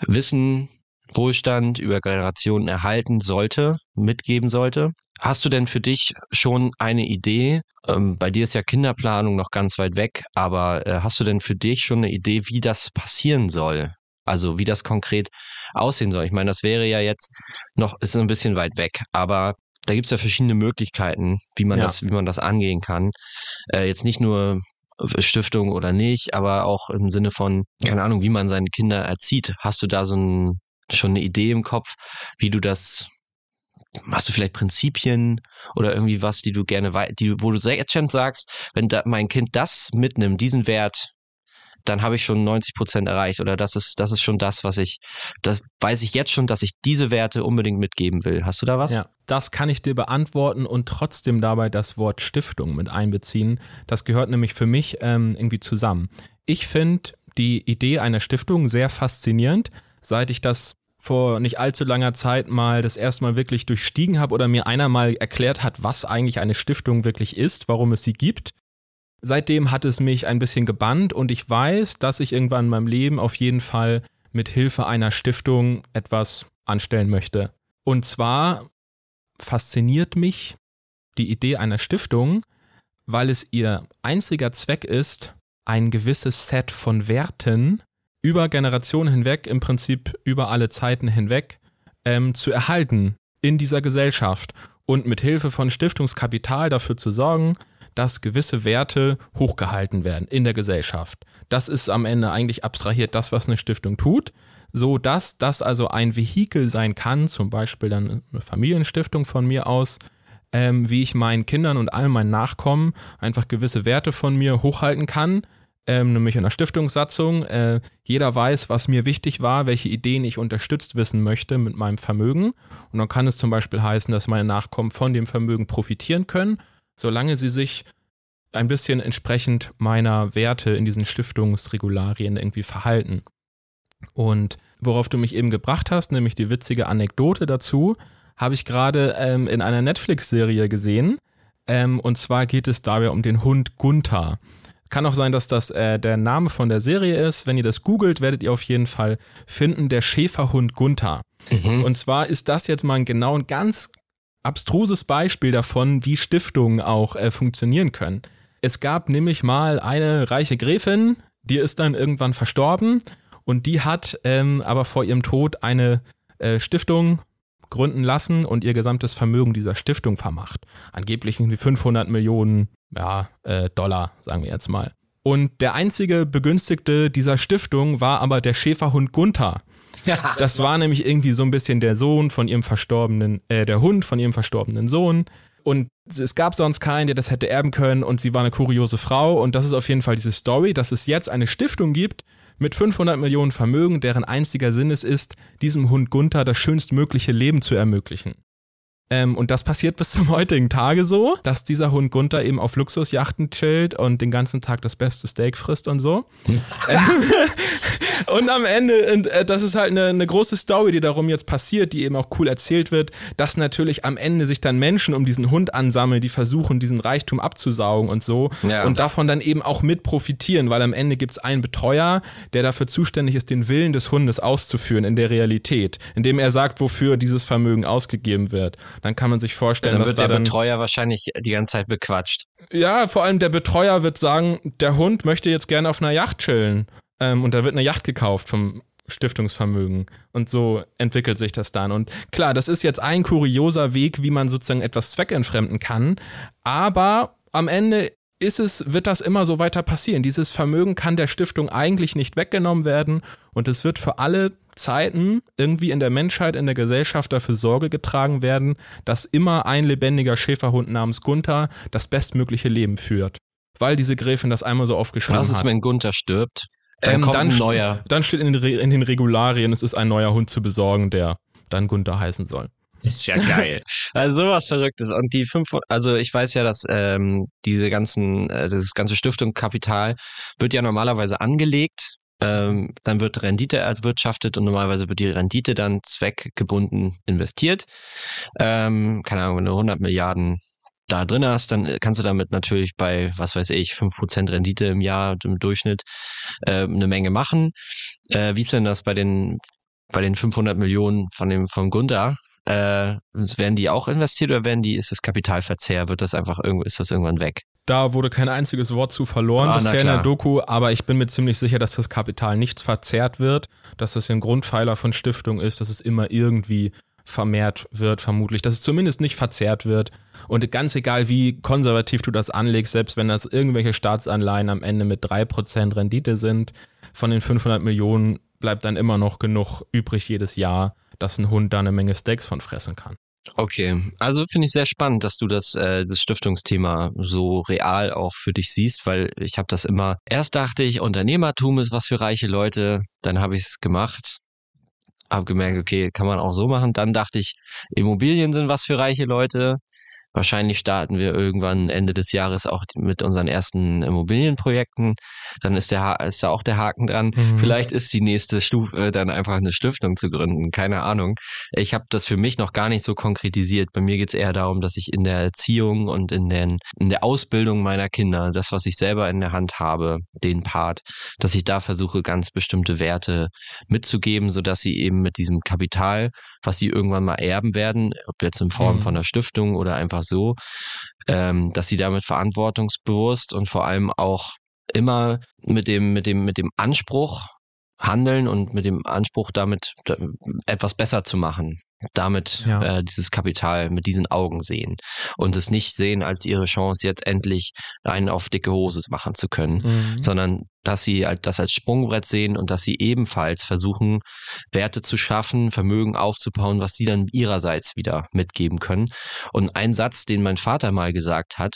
Wissen, Wohlstand über Generationen erhalten sollte, mitgeben sollte. Hast du denn für dich schon eine Idee? Ähm, bei dir ist ja Kinderplanung noch ganz weit weg, aber äh, hast du denn für dich schon eine Idee, wie das passieren soll? Also wie das konkret aussehen soll. Ich meine, das wäre ja jetzt noch, ist ein bisschen weit weg, aber da gibt es ja verschiedene Möglichkeiten, wie man ja. das, wie man das angehen kann. Äh, jetzt nicht nur Stiftung oder nicht, aber auch im Sinne von, keine Ahnung, wie man seine Kinder erzieht. Hast du da so ein, schon eine Idee im Kopf, wie du das Hast du vielleicht Prinzipien oder irgendwie was, die du gerne, die, wo du jetzt schon sagst, wenn da mein Kind das mitnimmt, diesen Wert, dann habe ich schon 90 Prozent erreicht oder das ist, das ist schon das, was ich, das weiß ich jetzt schon, dass ich diese Werte unbedingt mitgeben will. Hast du da was? Ja, das kann ich dir beantworten und trotzdem dabei das Wort Stiftung mit einbeziehen. Das gehört nämlich für mich ähm, irgendwie zusammen. Ich finde die Idee einer Stiftung sehr faszinierend, seit ich das vor nicht allzu langer Zeit mal das erste Mal wirklich durchstiegen habe oder mir einer mal erklärt hat, was eigentlich eine Stiftung wirklich ist, warum es sie gibt Seitdem hat es mich ein bisschen gebannt und ich weiß, dass ich irgendwann in meinem Leben auf jeden Fall mit Hilfe einer Stiftung etwas anstellen möchte. Und zwar fasziniert mich die Idee einer Stiftung, weil es ihr einziger Zweck ist, ein gewisses Set von Werten über Generationen hinweg, im Prinzip über alle Zeiten hinweg, ähm, zu erhalten in dieser Gesellschaft und mit Hilfe von Stiftungskapital dafür zu sorgen, dass gewisse Werte hochgehalten werden in der Gesellschaft. Das ist am Ende eigentlich abstrahiert das, was eine Stiftung tut, so dass das also ein Vehikel sein kann, zum Beispiel dann eine Familienstiftung von mir aus, ähm, wie ich meinen Kindern und all meinen Nachkommen einfach gewisse Werte von mir hochhalten kann, ähm, nämlich in der Stiftungssatzung. Äh, jeder weiß, was mir wichtig war, welche Ideen ich unterstützt wissen möchte mit meinem Vermögen. Und dann kann es zum Beispiel heißen, dass meine Nachkommen von dem Vermögen profitieren können solange sie sich ein bisschen entsprechend meiner Werte in diesen Stiftungsregularien irgendwie verhalten. Und worauf du mich eben gebracht hast, nämlich die witzige Anekdote dazu, habe ich gerade ähm, in einer Netflix-Serie gesehen. Ähm, und zwar geht es dabei um den Hund Gunther. Kann auch sein, dass das äh, der Name von der Serie ist. Wenn ihr das googelt, werdet ihr auf jeden Fall finden, der Schäferhund Gunther. Mhm. Und zwar ist das jetzt mal ein genau ein ganz abstruses Beispiel davon, wie Stiftungen auch äh, funktionieren können. Es gab nämlich mal eine reiche Gräfin, die ist dann irgendwann verstorben und die hat ähm, aber vor ihrem Tod eine äh, Stiftung gründen lassen und ihr gesamtes Vermögen dieser Stiftung vermacht. Angeblich irgendwie 500 Millionen ja, äh, Dollar, sagen wir jetzt mal. Und der einzige Begünstigte dieser Stiftung war aber der Schäferhund Gunther. Das war nämlich irgendwie so ein bisschen der Sohn von ihrem verstorbenen, äh, der Hund von ihrem verstorbenen Sohn. Und es gab sonst keinen, der das hätte erben können und sie war eine kuriose Frau. Und das ist auf jeden Fall diese Story, dass es jetzt eine Stiftung gibt mit 500 Millionen Vermögen, deren einziger Sinn es ist, diesem Hund Gunther das schönstmögliche Leben zu ermöglichen. Ähm, und das passiert bis zum <laughs> heutigen Tage so, dass dieser Hund Gunther eben auf Luxusjachten chillt und den ganzen Tag das beste Steak frisst und so. Hm. <laughs> und am Ende, und, äh, das ist halt eine, eine große Story, die darum jetzt passiert, die eben auch cool erzählt wird, dass natürlich am Ende sich dann Menschen um diesen Hund ansammeln, die versuchen, diesen Reichtum abzusaugen und so. Ja. Und davon dann eben auch mit profitieren, weil am Ende gibt es einen Betreuer, der dafür zuständig ist, den Willen des Hundes auszuführen in der Realität, indem er sagt, wofür dieses Vermögen ausgegeben wird dann kann man sich vorstellen, ja, dann wird dass der da Betreuer wahrscheinlich die ganze Zeit bequatscht. Ja, vor allem der Betreuer wird sagen, der Hund möchte jetzt gerne auf einer Yacht chillen. Ähm, und da wird eine Yacht gekauft vom Stiftungsvermögen. Und so entwickelt sich das dann. Und klar, das ist jetzt ein kurioser Weg, wie man sozusagen etwas zweckentfremden kann. Aber am Ende ist es, wird das immer so weiter passieren. Dieses Vermögen kann der Stiftung eigentlich nicht weggenommen werden und es wird für alle Zeiten irgendwie in der Menschheit, in der Gesellschaft dafür Sorge getragen werden, dass immer ein lebendiger Schäferhund namens Gunther das bestmögliche Leben führt. Weil diese Gräfin das einmal so aufgeschrieben hat. Was ist, wenn Gunther stirbt? Dann ähm, kommt dann, ein neuer. Dann steht in, in den Regularien, es ist ein neuer Hund zu besorgen, der dann Gunther heißen soll. Das ist ja geil. also sowas Verrücktes. Und die fünf, also ich weiß ja, dass ähm, diese ganzen, äh, das ganze Stiftungskapital wird ja normalerweise angelegt ähm, dann wird Rendite erwirtschaftet und normalerweise wird die Rendite dann zweckgebunden investiert. Ähm, keine Ahnung, wenn du 100 Milliarden da drin hast, dann kannst du damit natürlich bei, was weiß ich, 5% Rendite im Jahr im Durchschnitt äh, eine Menge machen. Äh, wie ist denn das bei den, bei den 500 Millionen von dem, von Gunther? Äh, werden die auch investiert oder werden die, ist das Kapitalverzehr, wird das einfach irgendwo, ist das irgendwann weg? Da wurde kein einziges Wort zu verloren ah, bisher in der Doku, aber ich bin mir ziemlich sicher, dass das Kapital nichts verzehrt wird, dass das ein Grundpfeiler von Stiftung ist, dass es immer irgendwie vermehrt wird, vermutlich, dass es zumindest nicht verzehrt wird. Und ganz egal, wie konservativ du das anlegst, selbst wenn das irgendwelche Staatsanleihen am Ende mit 3% Rendite sind, von den 500 Millionen bleibt dann immer noch genug übrig jedes Jahr, dass ein Hund da eine Menge Steaks von fressen kann. Okay, also finde ich sehr spannend, dass du das, äh, das Stiftungsthema so real auch für dich siehst, weil ich habe das immer, erst dachte ich, Unternehmertum ist was für reiche Leute, dann habe ich es gemacht, habe gemerkt, okay, kann man auch so machen, dann dachte ich, Immobilien sind was für reiche Leute, Wahrscheinlich starten wir irgendwann Ende des Jahres auch mit unseren ersten Immobilienprojekten. Dann ist, der, ist da auch der Haken dran. Mhm. Vielleicht ist die nächste Stufe dann einfach eine Stiftung zu gründen. Keine Ahnung. Ich habe das für mich noch gar nicht so konkretisiert. Bei mir geht es eher darum, dass ich in der Erziehung und in, den, in der Ausbildung meiner Kinder, das, was ich selber in der Hand habe, den Part, dass ich da versuche, ganz bestimmte Werte mitzugeben, sodass sie eben mit diesem Kapital, was sie irgendwann mal erben werden, ob jetzt in Form mhm. von einer Stiftung oder einfach so, ähm, dass sie damit verantwortungsbewusst und vor allem auch immer mit dem, mit dem, mit dem Anspruch handeln und mit dem Anspruch damit etwas besser zu machen damit ja. äh, dieses Kapital mit diesen Augen sehen und es nicht sehen als ihre Chance, jetzt endlich einen auf dicke Hose machen zu können, mhm. sondern dass sie das als Sprungbrett sehen und dass sie ebenfalls versuchen, Werte zu schaffen, Vermögen aufzubauen, was sie dann ihrerseits wieder mitgeben können. Und ein Satz, den mein Vater mal gesagt hat,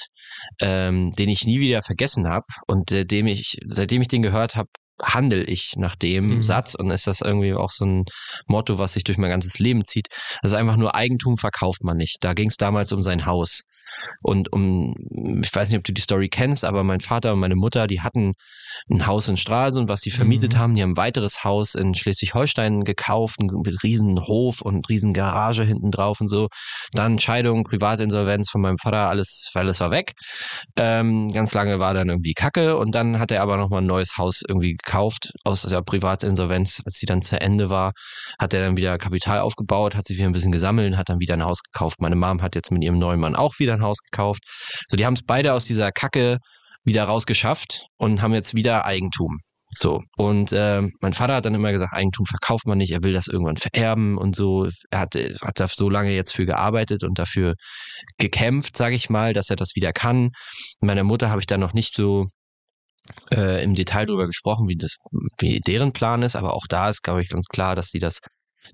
ähm, den ich nie wieder vergessen habe und äh, dem ich, seitdem ich den gehört habe, handel ich nach dem mhm. Satz und ist das irgendwie auch so ein Motto, was sich durch mein ganzes Leben zieht. Das ist einfach nur Eigentum verkauft man nicht. Da ging es damals um sein Haus. Und um, ich weiß nicht, ob du die Story kennst, aber mein Vater und meine Mutter, die hatten ein Haus in Stralsund, was sie vermietet mhm. haben. Die haben ein weiteres Haus in Schleswig-Holstein gekauft, mit riesen Hof und riesen Garage hinten drauf und so. Dann Scheidung, Privatinsolvenz von meinem Vater, alles, weil es war weg. Ähm, ganz lange war dann irgendwie Kacke und dann hat er aber nochmal ein neues Haus irgendwie gekauft aus der Privatinsolvenz. Als sie dann zu Ende war, hat er dann wieder Kapital aufgebaut, hat sich wieder ein bisschen gesammelt, hat dann wieder ein Haus gekauft. Meine Mom hat jetzt mit ihrem neuen Mann auch wieder ein Haus gekauft. So, die haben es beide aus dieser Kacke wieder rausgeschafft und haben jetzt wieder Eigentum. So. Und äh, mein Vater hat dann immer gesagt, Eigentum verkauft man nicht, er will das irgendwann vererben und so. Er hat, hat da so lange jetzt für gearbeitet und dafür gekämpft, sage ich mal, dass er das wieder kann. Meiner Mutter habe ich da noch nicht so äh, im Detail drüber gesprochen, wie das, wie deren Plan ist, aber auch da ist, glaube ich, ganz klar, dass sie das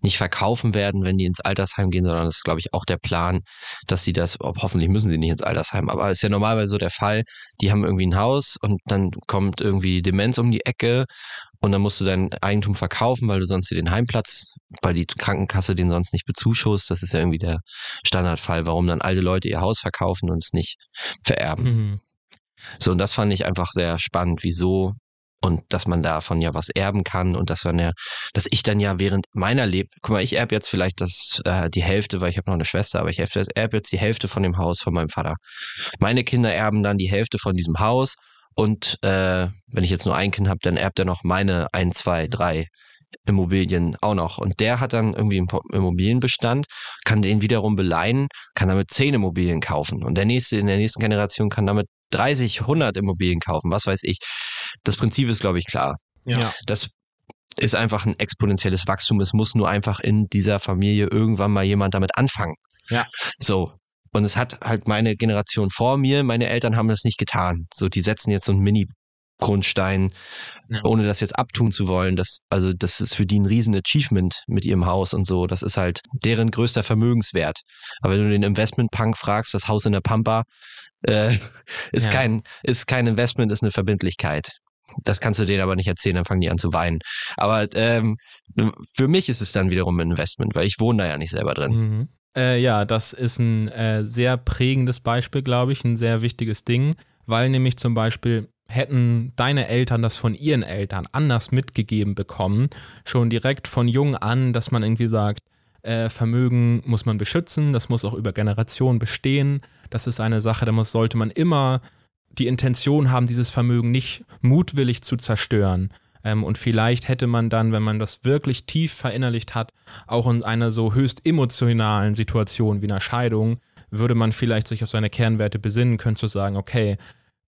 nicht verkaufen werden, wenn die ins Altersheim gehen, sondern das ist, glaube ich, auch der Plan, dass sie das, hoffentlich müssen sie nicht ins Altersheim, aber ist ja normalerweise so der Fall, die haben irgendwie ein Haus und dann kommt irgendwie Demenz um die Ecke und dann musst du dein Eigentum verkaufen, weil du sonst den Heimplatz, weil die Krankenkasse den sonst nicht bezuschusst. Das ist ja irgendwie der Standardfall, warum dann alte Leute ihr Haus verkaufen und es nicht vererben. Mhm. So, und das fand ich einfach sehr spannend, wieso und dass man davon ja was erben kann und dass man ja, dass ich dann ja während meiner Leb, guck mal, ich erbe jetzt vielleicht das äh, die Hälfte, weil ich habe noch eine Schwester, aber ich erbe jetzt die Hälfte von dem Haus von meinem Vater. Meine Kinder erben dann die Hälfte von diesem Haus und äh, wenn ich jetzt nur ein Kind habe, dann erbt er noch meine ein, zwei, drei Immobilien auch noch. Und der hat dann irgendwie einen Immobilienbestand, kann den wiederum beleihen, kann damit zehn Immobilien kaufen. Und der nächste in der nächsten Generation kann damit 30, 100 Immobilien kaufen, was weiß ich. Das Prinzip ist, glaube ich, klar. Ja. Das ist einfach ein exponentielles Wachstum. Es muss nur einfach in dieser Familie irgendwann mal jemand damit anfangen. Ja. So. Und es hat halt meine Generation vor mir, meine Eltern haben das nicht getan. So, die setzen jetzt so ein Mini Grundstein, ja. ohne das jetzt abtun zu wollen. Das, also, das ist für die ein riesen Achievement mit ihrem Haus und so. Das ist halt deren größter Vermögenswert. Aber wenn du den Investment-Punk fragst, das Haus in der Pampa, äh, ist ja. kein, ist kein Investment, ist eine Verbindlichkeit. Das kannst du denen aber nicht erzählen, dann fangen die an zu weinen. Aber ähm, für mich ist es dann wiederum ein Investment, weil ich wohne da ja nicht selber drin. Mhm. Äh, ja, das ist ein äh, sehr prägendes Beispiel, glaube ich, ein sehr wichtiges Ding, weil nämlich zum Beispiel hätten deine Eltern das von ihren Eltern anders mitgegeben bekommen, schon direkt von jung an, dass man irgendwie sagt, äh, Vermögen muss man beschützen, das muss auch über Generationen bestehen, das ist eine Sache, da muss, sollte man immer die Intention haben, dieses Vermögen nicht mutwillig zu zerstören. Ähm, und vielleicht hätte man dann, wenn man das wirklich tief verinnerlicht hat, auch in einer so höchst emotionalen Situation wie einer Scheidung, würde man vielleicht sich auf seine Kernwerte besinnen können, zu sagen, okay,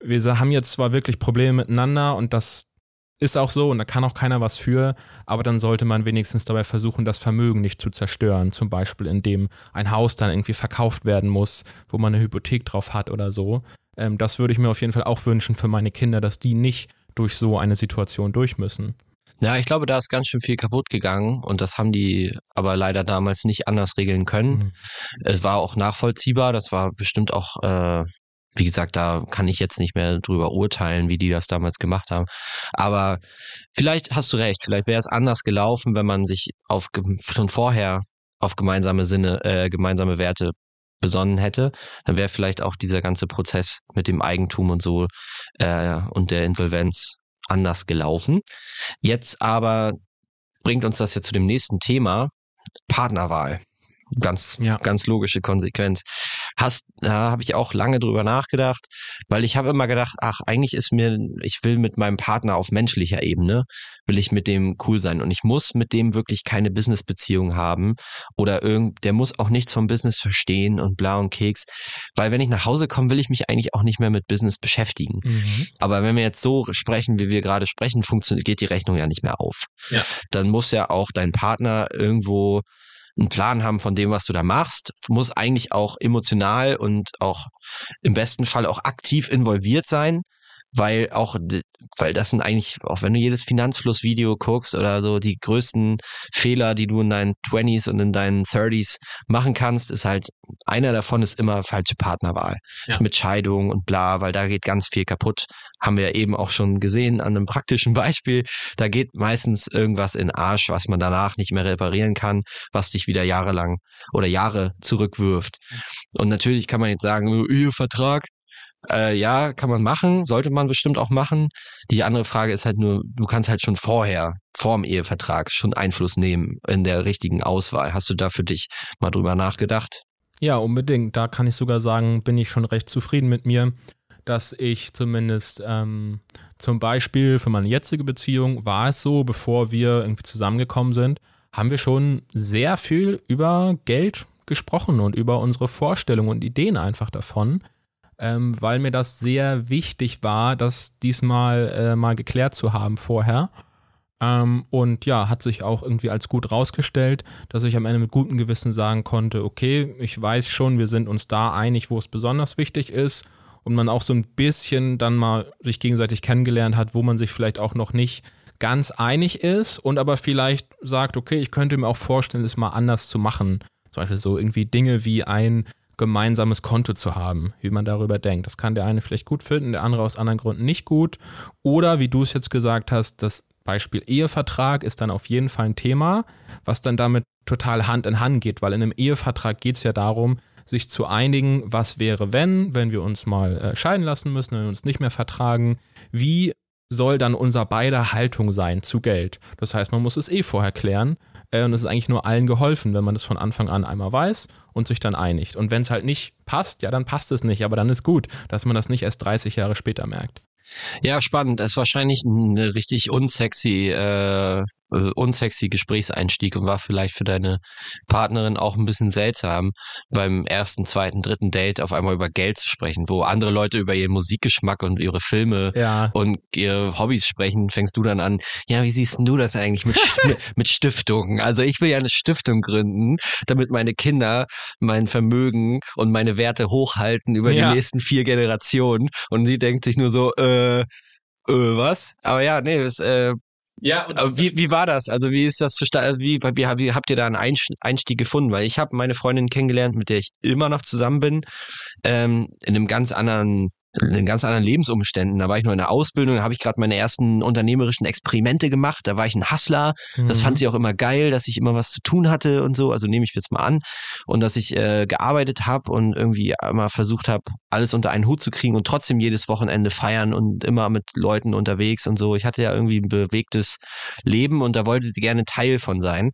wir haben jetzt zwar wirklich Probleme miteinander und das ist auch so und da kann auch keiner was für, aber dann sollte man wenigstens dabei versuchen, das Vermögen nicht zu zerstören. Zum Beispiel, indem ein Haus dann irgendwie verkauft werden muss, wo man eine Hypothek drauf hat oder so. Ähm, das würde ich mir auf jeden Fall auch wünschen für meine Kinder, dass die nicht durch so eine Situation durch müssen. Ja, ich glaube, da ist ganz schön viel kaputt gegangen und das haben die aber leider damals nicht anders regeln können. Mhm. Es war auch nachvollziehbar, das war bestimmt auch äh, wie gesagt, da kann ich jetzt nicht mehr drüber urteilen, wie die das damals gemacht haben. Aber vielleicht hast du recht, vielleicht wäre es anders gelaufen, wenn man sich auf schon vorher auf gemeinsame Sinne, äh, gemeinsame Werte besonnen hätte, dann wäre vielleicht auch dieser ganze Prozess mit dem Eigentum und so äh, und der Insolvenz anders gelaufen. Jetzt aber bringt uns das ja zu dem nächsten Thema, Partnerwahl. Ganz, ja. ganz logische Konsequenz. Hast, da habe ich auch lange drüber nachgedacht, weil ich habe immer gedacht, ach, eigentlich ist mir, ich will mit meinem Partner auf menschlicher Ebene, will ich mit dem cool sein und ich muss mit dem wirklich keine Business-Beziehung haben oder irgend, der muss auch nichts vom Business verstehen und bla und Keks, weil wenn ich nach Hause komme, will ich mich eigentlich auch nicht mehr mit Business beschäftigen. Mhm. Aber wenn wir jetzt so sprechen, wie wir gerade sprechen, funktioniert, geht die Rechnung ja nicht mehr auf. Ja. Dann muss ja auch dein Partner irgendwo einen Plan haben von dem, was du da machst, muss eigentlich auch emotional und auch im besten Fall auch aktiv involviert sein, weil auch, weil das sind eigentlich, auch wenn du jedes Finanzflussvideo guckst oder so, die größten Fehler, die du in deinen 20s und in deinen 30s machen kannst, ist halt, einer davon ist immer falsche Partnerwahl. Ja. Mit Scheidung und bla, weil da geht ganz viel kaputt. Haben wir eben auch schon gesehen an einem praktischen <laughs> Beispiel. Da geht meistens irgendwas in Arsch, was man danach nicht mehr reparieren kann, was dich wieder jahrelang oder Jahre zurückwirft. Und natürlich kann man jetzt sagen, Ehevertrag, äh, ja, kann man machen, sollte man bestimmt auch machen. Die andere Frage ist halt nur, du kannst halt schon vorher, vorm Ehevertrag, schon Einfluss nehmen in der richtigen Auswahl. Hast du da für dich mal drüber nachgedacht? Ja, unbedingt. Da kann ich sogar sagen, bin ich schon recht zufrieden mit mir, dass ich zumindest ähm, zum Beispiel für meine jetzige Beziehung war es so, bevor wir irgendwie zusammengekommen sind, haben wir schon sehr viel über Geld gesprochen und über unsere Vorstellungen und Ideen einfach davon. Ähm, weil mir das sehr wichtig war, das diesmal äh, mal geklärt zu haben vorher. Ähm, und ja, hat sich auch irgendwie als gut rausgestellt, dass ich am Ende mit gutem Gewissen sagen konnte, okay, ich weiß schon, wir sind uns da einig, wo es besonders wichtig ist und man auch so ein bisschen dann mal sich gegenseitig kennengelernt hat, wo man sich vielleicht auch noch nicht ganz einig ist und aber vielleicht sagt, okay, ich könnte mir auch vorstellen, es mal anders zu machen. Zum Beispiel so irgendwie Dinge wie ein gemeinsames Konto zu haben, wie man darüber denkt. Das kann der eine vielleicht gut finden, der andere aus anderen Gründen nicht gut. Oder wie du es jetzt gesagt hast, das Beispiel Ehevertrag ist dann auf jeden Fall ein Thema, was dann damit total Hand in Hand geht, weil in einem Ehevertrag geht es ja darum, sich zu einigen, was wäre, wenn, wenn wir uns mal äh, scheiden lassen müssen, wenn wir uns nicht mehr vertragen, wie soll dann unser beider Haltung sein zu Geld. Das heißt, man muss es eh vorher klären und es ist eigentlich nur allen geholfen, wenn man das von Anfang an einmal weiß und sich dann einigt. Und wenn es halt nicht passt, ja, dann passt es nicht, aber dann ist gut, dass man das nicht erst 30 Jahre später merkt. Ja, spannend. Das ist wahrscheinlich eine richtig unsexy, äh, äh, unsexy Gesprächseinstieg und war vielleicht für deine Partnerin auch ein bisschen seltsam, beim ersten, zweiten, dritten Date auf einmal über Geld zu sprechen, wo andere Leute über ihren Musikgeschmack und ihre Filme ja. und ihre Hobbys sprechen, fängst du dann an, ja, wie siehst du das eigentlich mit, <laughs> mit Stiftungen? Also ich will ja eine Stiftung gründen, damit meine Kinder mein Vermögen und meine Werte hochhalten über ja. die nächsten vier Generationen und sie denkt sich nur so, äh, äh, was? Aber ja, nee, das, äh, ja, wie, wie war das? Also wie ist das zustande? Wie, wie, wie habt ihr da einen Einstieg gefunden? Weil ich habe meine Freundin kennengelernt, mit der ich immer noch zusammen bin, ähm, in einem ganz anderen in ganz anderen Lebensumständen. Da war ich noch in der Ausbildung, da habe ich gerade meine ersten unternehmerischen Experimente gemacht. Da war ich ein Hustler. Mhm. Das fand sie auch immer geil, dass ich immer was zu tun hatte und so. Also nehme ich jetzt mal an. Und dass ich äh, gearbeitet habe und irgendwie immer versucht habe, alles unter einen Hut zu kriegen und trotzdem jedes Wochenende feiern und immer mit Leuten unterwegs und so. Ich hatte ja irgendwie ein bewegtes Leben und da wollte sie gerne Teil von sein.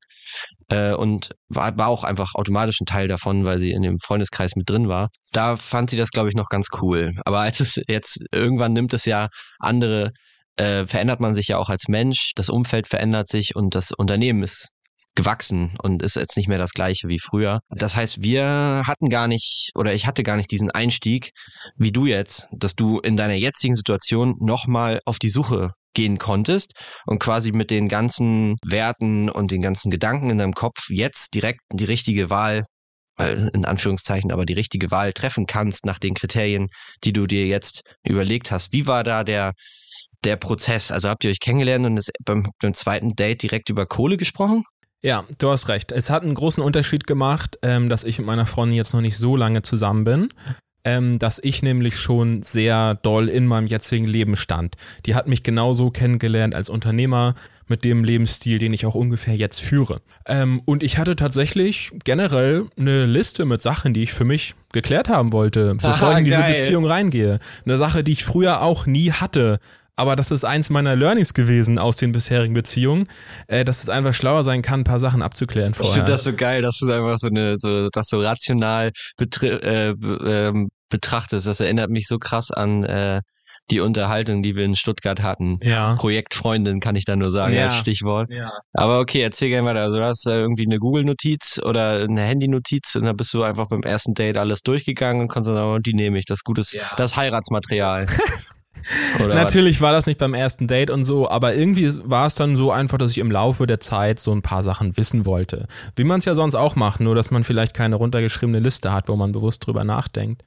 Äh, und war, war auch einfach automatisch ein Teil davon, weil sie in dem Freundeskreis mit drin war. Da fand sie das, glaube ich, noch ganz cool. Aber als es jetzt irgendwann nimmt es ja andere, äh, verändert man sich ja auch als Mensch, das Umfeld verändert sich und das Unternehmen ist gewachsen und ist jetzt nicht mehr das gleiche wie früher. Das heißt, wir hatten gar nicht oder ich hatte gar nicht diesen Einstieg wie du jetzt, dass du in deiner jetzigen Situation nochmal auf die Suche gehen konntest und quasi mit den ganzen Werten und den ganzen Gedanken in deinem Kopf jetzt direkt die richtige Wahl in Anführungszeichen, aber die richtige Wahl treffen kannst nach den Kriterien, die du dir jetzt überlegt hast. Wie war da der, der Prozess? Also habt ihr euch kennengelernt und beim, beim zweiten Date direkt über Kohle gesprochen? Ja, du hast recht. Es hat einen großen Unterschied gemacht, ähm, dass ich mit meiner Freundin jetzt noch nicht so lange zusammen bin ähm, dass ich nämlich schon sehr doll in meinem jetzigen Leben stand. Die hat mich genauso kennengelernt als Unternehmer mit dem Lebensstil, den ich auch ungefähr jetzt führe. Ähm, und ich hatte tatsächlich generell eine Liste mit Sachen, die ich für mich geklärt haben wollte, <laughs> bevor ich in diese geil. Beziehung reingehe. Eine Sache, die ich früher auch nie hatte. Aber das ist eins meiner Learnings gewesen aus den bisherigen Beziehungen, äh, dass es einfach schlauer sein kann, ein paar Sachen abzuklären vorher. Ich finde das so geil, dass du einfach so eine, so, das so rational äh, ähm, betrachtest. Das erinnert mich so krass an äh, die Unterhaltung, die wir in Stuttgart hatten. Ja. Projektfreundin kann ich da nur sagen ja. als Stichwort. Ja. Aber okay, erzähl gerne weiter. Also du hast äh, irgendwie eine Google-Notiz oder eine Handy-Notiz und da bist du einfach beim ersten Date alles durchgegangen und kannst sagen, oh, die nehme ich. Das ist gutes, ja. das Heiratsmaterial. <laughs> <laughs> Natürlich war das nicht beim ersten Date und so, aber irgendwie war es dann so einfach, dass ich im Laufe der Zeit so ein paar Sachen wissen wollte. Wie man es ja sonst auch macht, nur dass man vielleicht keine runtergeschriebene Liste hat, wo man bewusst drüber nachdenkt.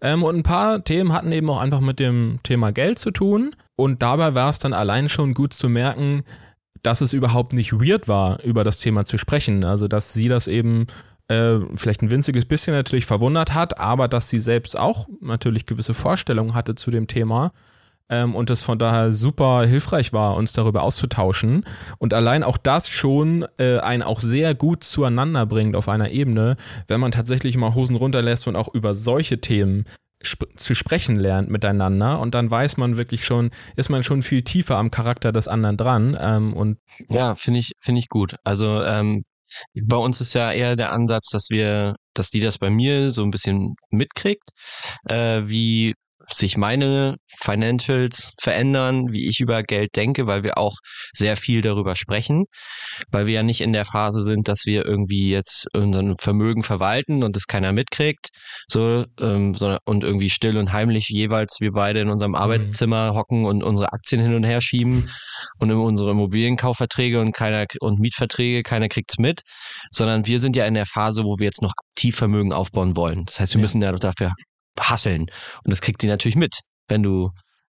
Ähm, und ein paar Themen hatten eben auch einfach mit dem Thema Geld zu tun. Und dabei war es dann allein schon gut zu merken, dass es überhaupt nicht weird war, über das Thema zu sprechen. Also, dass sie das eben äh, vielleicht ein winziges bisschen natürlich verwundert hat, aber dass sie selbst auch natürlich gewisse Vorstellungen hatte zu dem Thema ähm, und es von daher super hilfreich war, uns darüber auszutauschen. Und allein auch das schon äh, einen auch sehr gut zueinander bringt auf einer Ebene, wenn man tatsächlich mal Hosen runterlässt und auch über solche Themen sp zu sprechen lernt miteinander und dann weiß man wirklich schon, ist man schon viel tiefer am Charakter des anderen dran ähm, und ja, finde ich finde ich gut. Also ähm, bei uns ist ja eher der Ansatz, dass wir, dass die das bei mir so ein bisschen mitkriegt, äh, wie sich meine Financials verändern, wie ich über Geld denke, weil wir auch sehr viel darüber sprechen, weil wir ja nicht in der Phase sind, dass wir irgendwie jetzt unseren Vermögen verwalten und es keiner mitkriegt, so ähm, sondern und irgendwie still und heimlich jeweils wir beide in unserem mhm. Arbeitszimmer hocken und unsere Aktien hin und her schieben und in unsere Immobilienkaufverträge und keiner und Mietverträge, keiner kriegt's mit, sondern wir sind ja in der Phase, wo wir jetzt noch aktiv Vermögen aufbauen wollen. Das heißt, wir ja. müssen ja dafür hasseln. Und das kriegt sie natürlich mit, wenn du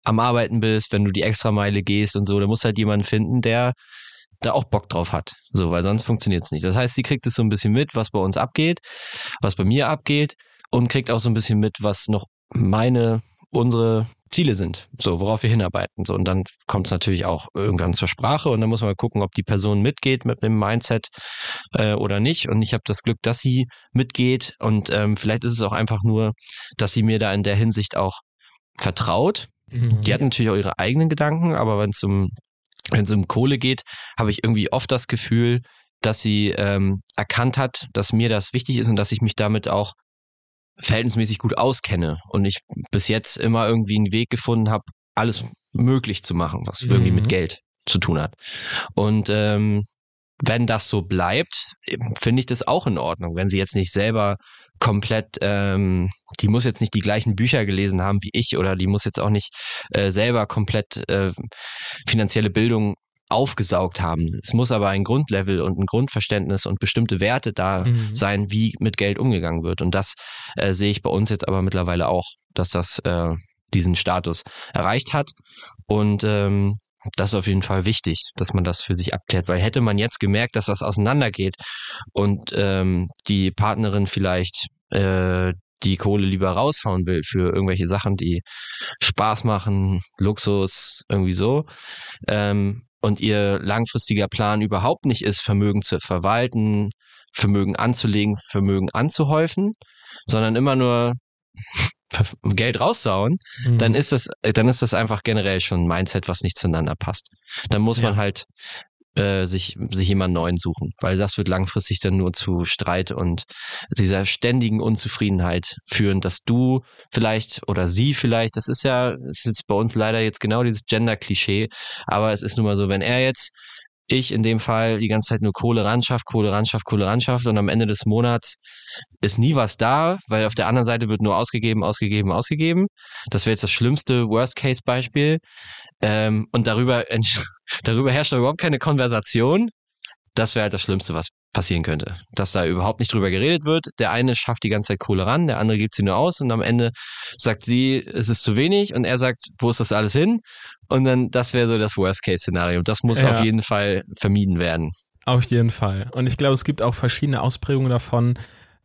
am Arbeiten bist, wenn du die Extrameile gehst und so. Da muss halt jemand finden, der da auch Bock drauf hat. So, weil sonst funktioniert es nicht. Das heißt, sie kriegt es so ein bisschen mit, was bei uns abgeht, was bei mir abgeht und kriegt auch so ein bisschen mit, was noch meine, unsere Ziele sind, so worauf wir hinarbeiten. So und dann kommt es natürlich auch irgendwann zur Sprache und dann muss man mal gucken, ob die Person mitgeht mit dem Mindset äh, oder nicht. Und ich habe das Glück, dass sie mitgeht und ähm, vielleicht ist es auch einfach nur, dass sie mir da in der Hinsicht auch vertraut. Mhm. Die hat natürlich auch ihre eigenen Gedanken, aber wenn es um wenn es um Kohle geht, habe ich irgendwie oft das Gefühl, dass sie ähm, erkannt hat, dass mir das wichtig ist und dass ich mich damit auch verhältnismäßig gut auskenne und ich bis jetzt immer irgendwie einen Weg gefunden habe, alles möglich zu machen, was mhm. irgendwie mit mhm. Geld zu tun hat. Und ähm, wenn das so bleibt, finde ich das auch in Ordnung. Wenn sie jetzt nicht selber komplett, ähm, die muss jetzt nicht die gleichen Bücher gelesen haben wie ich oder die muss jetzt auch nicht äh, selber komplett äh, finanzielle Bildung aufgesaugt haben. Es muss aber ein Grundlevel und ein Grundverständnis und bestimmte Werte da mhm. sein, wie mit Geld umgegangen wird. Und das äh, sehe ich bei uns jetzt aber mittlerweile auch, dass das äh, diesen Status erreicht hat. Und ähm, das ist auf jeden Fall wichtig, dass man das für sich abklärt, weil hätte man jetzt gemerkt, dass das auseinandergeht und ähm, die Partnerin vielleicht äh, die Kohle lieber raushauen will für irgendwelche Sachen, die Spaß machen, Luxus, irgendwie so, ähm, und ihr langfristiger Plan überhaupt nicht ist, Vermögen zu verwalten, Vermögen anzulegen, Vermögen anzuhäufen, sondern immer nur <laughs> Geld raussauen, mhm. dann ist das, dann ist das einfach generell schon ein Mindset, was nicht zueinander passt. Dann muss ja. man halt äh, sich, sich jemand neuen suchen, weil das wird langfristig dann nur zu Streit und dieser ständigen Unzufriedenheit führen, dass du vielleicht oder sie vielleicht, das ist ja, das ist bei uns leider jetzt genau dieses Gender-Klischee, aber es ist nun mal so, wenn er jetzt ich in dem Fall die ganze Zeit nur Kohle ran schafft, Kohle ran schafft, Kohle ran schafft und am Ende des Monats ist nie was da, weil auf der anderen Seite wird nur ausgegeben, ausgegeben, ausgegeben. Das wäre jetzt das schlimmste Worst-Case-Beispiel. Ähm, und darüber, <laughs> darüber herrscht überhaupt keine Konversation. Das wäre halt das Schlimmste, was passieren könnte. Dass da überhaupt nicht drüber geredet wird. Der eine schafft die ganze Zeit Kohle ran, der andere gibt sie nur aus und am Ende sagt sie, es ist zu wenig und er sagt, wo ist das alles hin? Und dann, das wäre so das Worst-Case-Szenario. Das muss ja. auf jeden Fall vermieden werden. Auf jeden Fall. Und ich glaube, es gibt auch verschiedene Ausprägungen davon.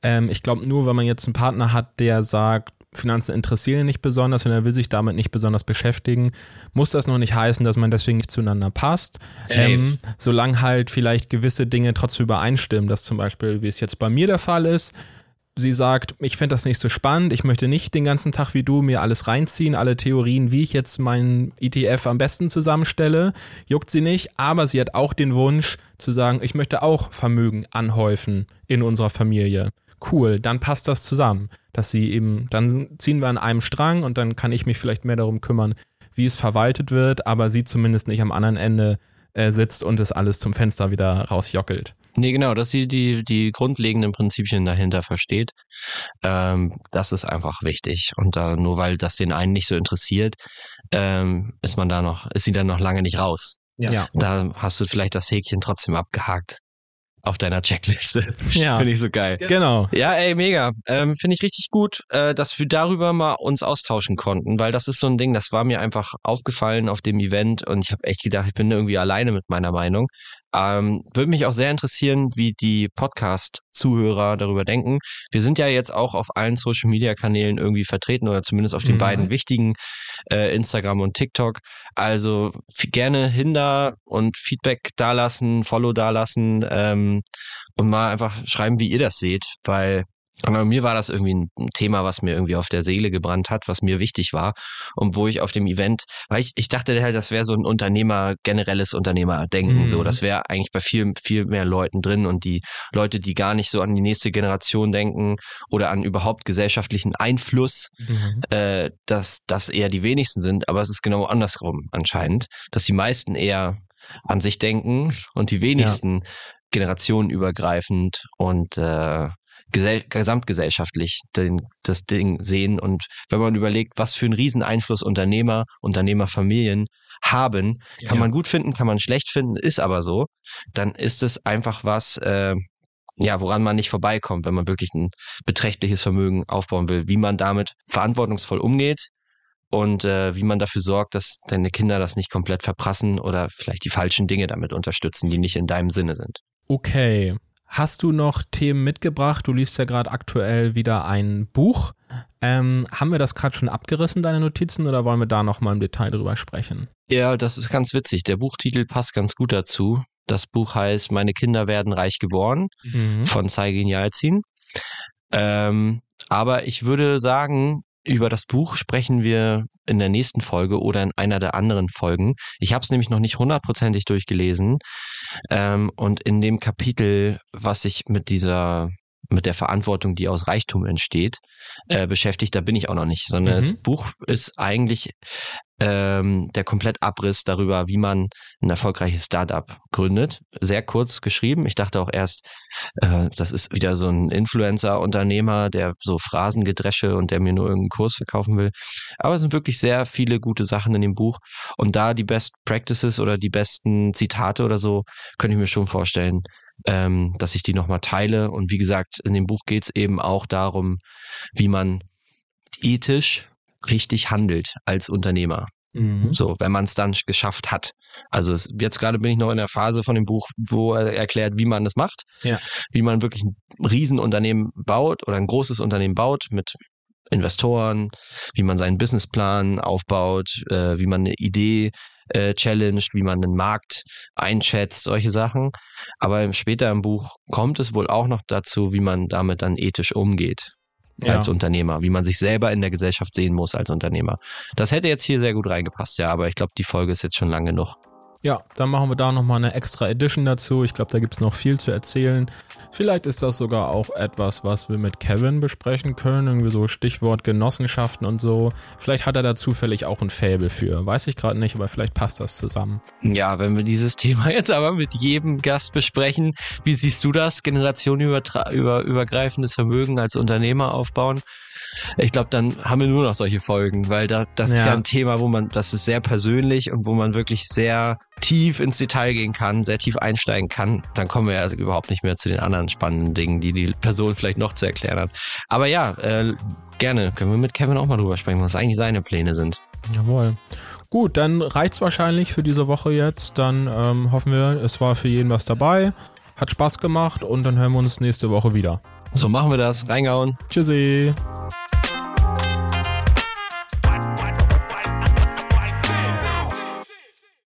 Ähm, ich glaube, nur wenn man jetzt einen Partner hat, der sagt, Finanzen interessieren ihn nicht besonders und er will sich damit nicht besonders beschäftigen, muss das noch nicht heißen, dass man deswegen nicht zueinander passt. Ähm, solange halt vielleicht gewisse Dinge trotzdem übereinstimmen, dass zum Beispiel, wie es jetzt bei mir der Fall ist, sie sagt, ich finde das nicht so spannend, ich möchte nicht den ganzen Tag wie du mir alles reinziehen, alle Theorien, wie ich jetzt meinen ETF am besten zusammenstelle, juckt sie nicht, aber sie hat auch den Wunsch zu sagen, ich möchte auch Vermögen anhäufen in unserer Familie cool, dann passt das zusammen. Dass sie eben, dann ziehen wir an einem Strang und dann kann ich mich vielleicht mehr darum kümmern, wie es verwaltet wird, aber sie zumindest nicht am anderen Ende äh, sitzt und es alles zum Fenster wieder rausjockelt. Nee, genau, dass sie die, die grundlegenden Prinzipien dahinter versteht. Ähm, das ist einfach wichtig. Und da, nur weil das den einen nicht so interessiert, ähm, ist man da noch, ist sie dann noch lange nicht raus. Ja. Da hast du vielleicht das Häkchen trotzdem abgehakt auf deiner Checkliste. <laughs> Ja. Finde ich so geil. Genau. Ja, ey, mega. Ähm, Finde ich richtig gut, äh, dass wir darüber mal uns austauschen konnten, weil das ist so ein Ding, das war mir einfach aufgefallen auf dem Event und ich habe echt gedacht, ich bin irgendwie alleine mit meiner Meinung. Ähm, Würde mich auch sehr interessieren, wie die Podcast-Zuhörer darüber denken. Wir sind ja jetzt auch auf allen Social-Media-Kanälen irgendwie vertreten oder zumindest auf den mhm. beiden wichtigen, äh, Instagram und TikTok. Also gerne hinter und Feedback dalassen, Follow dalassen ähm, und mal einfach schreiben, wie ihr das seht, weil Aber mir war das irgendwie ein Thema, was mir irgendwie auf der Seele gebrannt hat, was mir wichtig war und wo ich auf dem Event, weil ich, ich dachte halt, das wäre so ein Unternehmer, generelles Unternehmerdenken, mhm. so, das wäre eigentlich bei viel, viel mehr Leuten drin und die Leute, die gar nicht so an die nächste Generation denken oder an überhaupt gesellschaftlichen Einfluss, mhm. äh, dass das eher die wenigsten sind, aber es ist genau andersrum anscheinend, dass die meisten eher an sich denken und die wenigsten ja. generationenübergreifend und äh, gesamtgesellschaftlich den, das Ding sehen. Und wenn man überlegt, was für einen riesen Einfluss Unternehmer, Unternehmerfamilien haben, kann ja. man gut finden, kann man schlecht finden, ist aber so, dann ist es einfach was, äh, ja, woran man nicht vorbeikommt, wenn man wirklich ein beträchtliches Vermögen aufbauen will, wie man damit verantwortungsvoll umgeht und äh, wie man dafür sorgt, dass deine Kinder das nicht komplett verprassen oder vielleicht die falschen Dinge damit unterstützen, die nicht in deinem Sinne sind. Okay, Hast du noch Themen mitgebracht? Du liest ja gerade aktuell wieder ein Buch. Ähm, haben wir das gerade schon abgerissen, deine Notizen, oder wollen wir da nochmal im Detail drüber sprechen? Ja, das ist ganz witzig. Der Buchtitel passt ganz gut dazu. Das Buch heißt Meine Kinder werden reich geboren mhm. von Saigin Yalzin. Ähm, aber ich würde sagen, über das Buch sprechen wir in der nächsten Folge oder in einer der anderen Folgen. Ich habe es nämlich noch nicht hundertprozentig durchgelesen. Ähm, und in dem Kapitel, was sich mit dieser mit der Verantwortung, die aus Reichtum entsteht, äh, beschäftigt. Da bin ich auch noch nicht, sondern mhm. das Buch ist eigentlich ähm, der Komplettabriss darüber, wie man ein erfolgreiches Startup gründet. Sehr kurz geschrieben. Ich dachte auch erst, äh, das ist wieder so ein Influencer-Unternehmer, der so Phrasengedresche und der mir nur irgendeinen Kurs verkaufen will. Aber es sind wirklich sehr viele gute Sachen in dem Buch. Und da die Best Practices oder die besten Zitate oder so, könnte ich mir schon vorstellen, ähm, dass ich die nochmal teile. Und wie gesagt, in dem Buch geht es eben auch darum, wie man ethisch richtig handelt als Unternehmer. Mhm. So, wenn man es dann geschafft hat. Also es, jetzt gerade bin ich noch in der Phase von dem Buch, wo er erklärt, wie man das macht, ja. wie man wirklich ein Riesenunternehmen baut oder ein großes Unternehmen baut mit Investoren, wie man seinen Businessplan aufbaut, äh, wie man eine Idee äh, challenged, wie man den Markt einschätzt, solche Sachen. Aber später im Buch kommt es wohl auch noch dazu, wie man damit dann ethisch umgeht ja. als Unternehmer, wie man sich selber in der Gesellschaft sehen muss als Unternehmer. Das hätte jetzt hier sehr gut reingepasst, ja, aber ich glaube, die Folge ist jetzt schon lang genug. Ja, dann machen wir da nochmal eine extra Edition dazu. Ich glaube, da gibt es noch viel zu erzählen. Vielleicht ist das sogar auch etwas, was wir mit Kevin besprechen können. Irgendwie so Stichwort Genossenschaften und so. Vielleicht hat er da zufällig auch ein Faible für. Weiß ich gerade nicht, aber vielleicht passt das zusammen. Ja, wenn wir dieses <laughs> Thema jetzt aber mit jedem Gast besprechen, wie siehst du das? Generationenübergreifendes Vermögen als Unternehmer aufbauen? Ich glaube, dann haben wir nur noch solche Folgen, weil da, das ja. ist ja ein Thema, wo man, das ist sehr persönlich und wo man wirklich sehr tief ins Detail gehen kann, sehr tief einsteigen kann. Dann kommen wir ja also überhaupt nicht mehr zu den anderen spannenden Dingen, die die Person vielleicht noch zu erklären hat. Aber ja, äh, gerne können wir mit Kevin auch mal drüber sprechen, was eigentlich seine Pläne sind. Jawohl. Gut, dann reicht's wahrscheinlich für diese Woche jetzt. Dann ähm, hoffen wir, es war für jeden was dabei. Hat Spaß gemacht und dann hören wir uns nächste Woche wieder. So machen wir das. Reingauen. Tschüssi.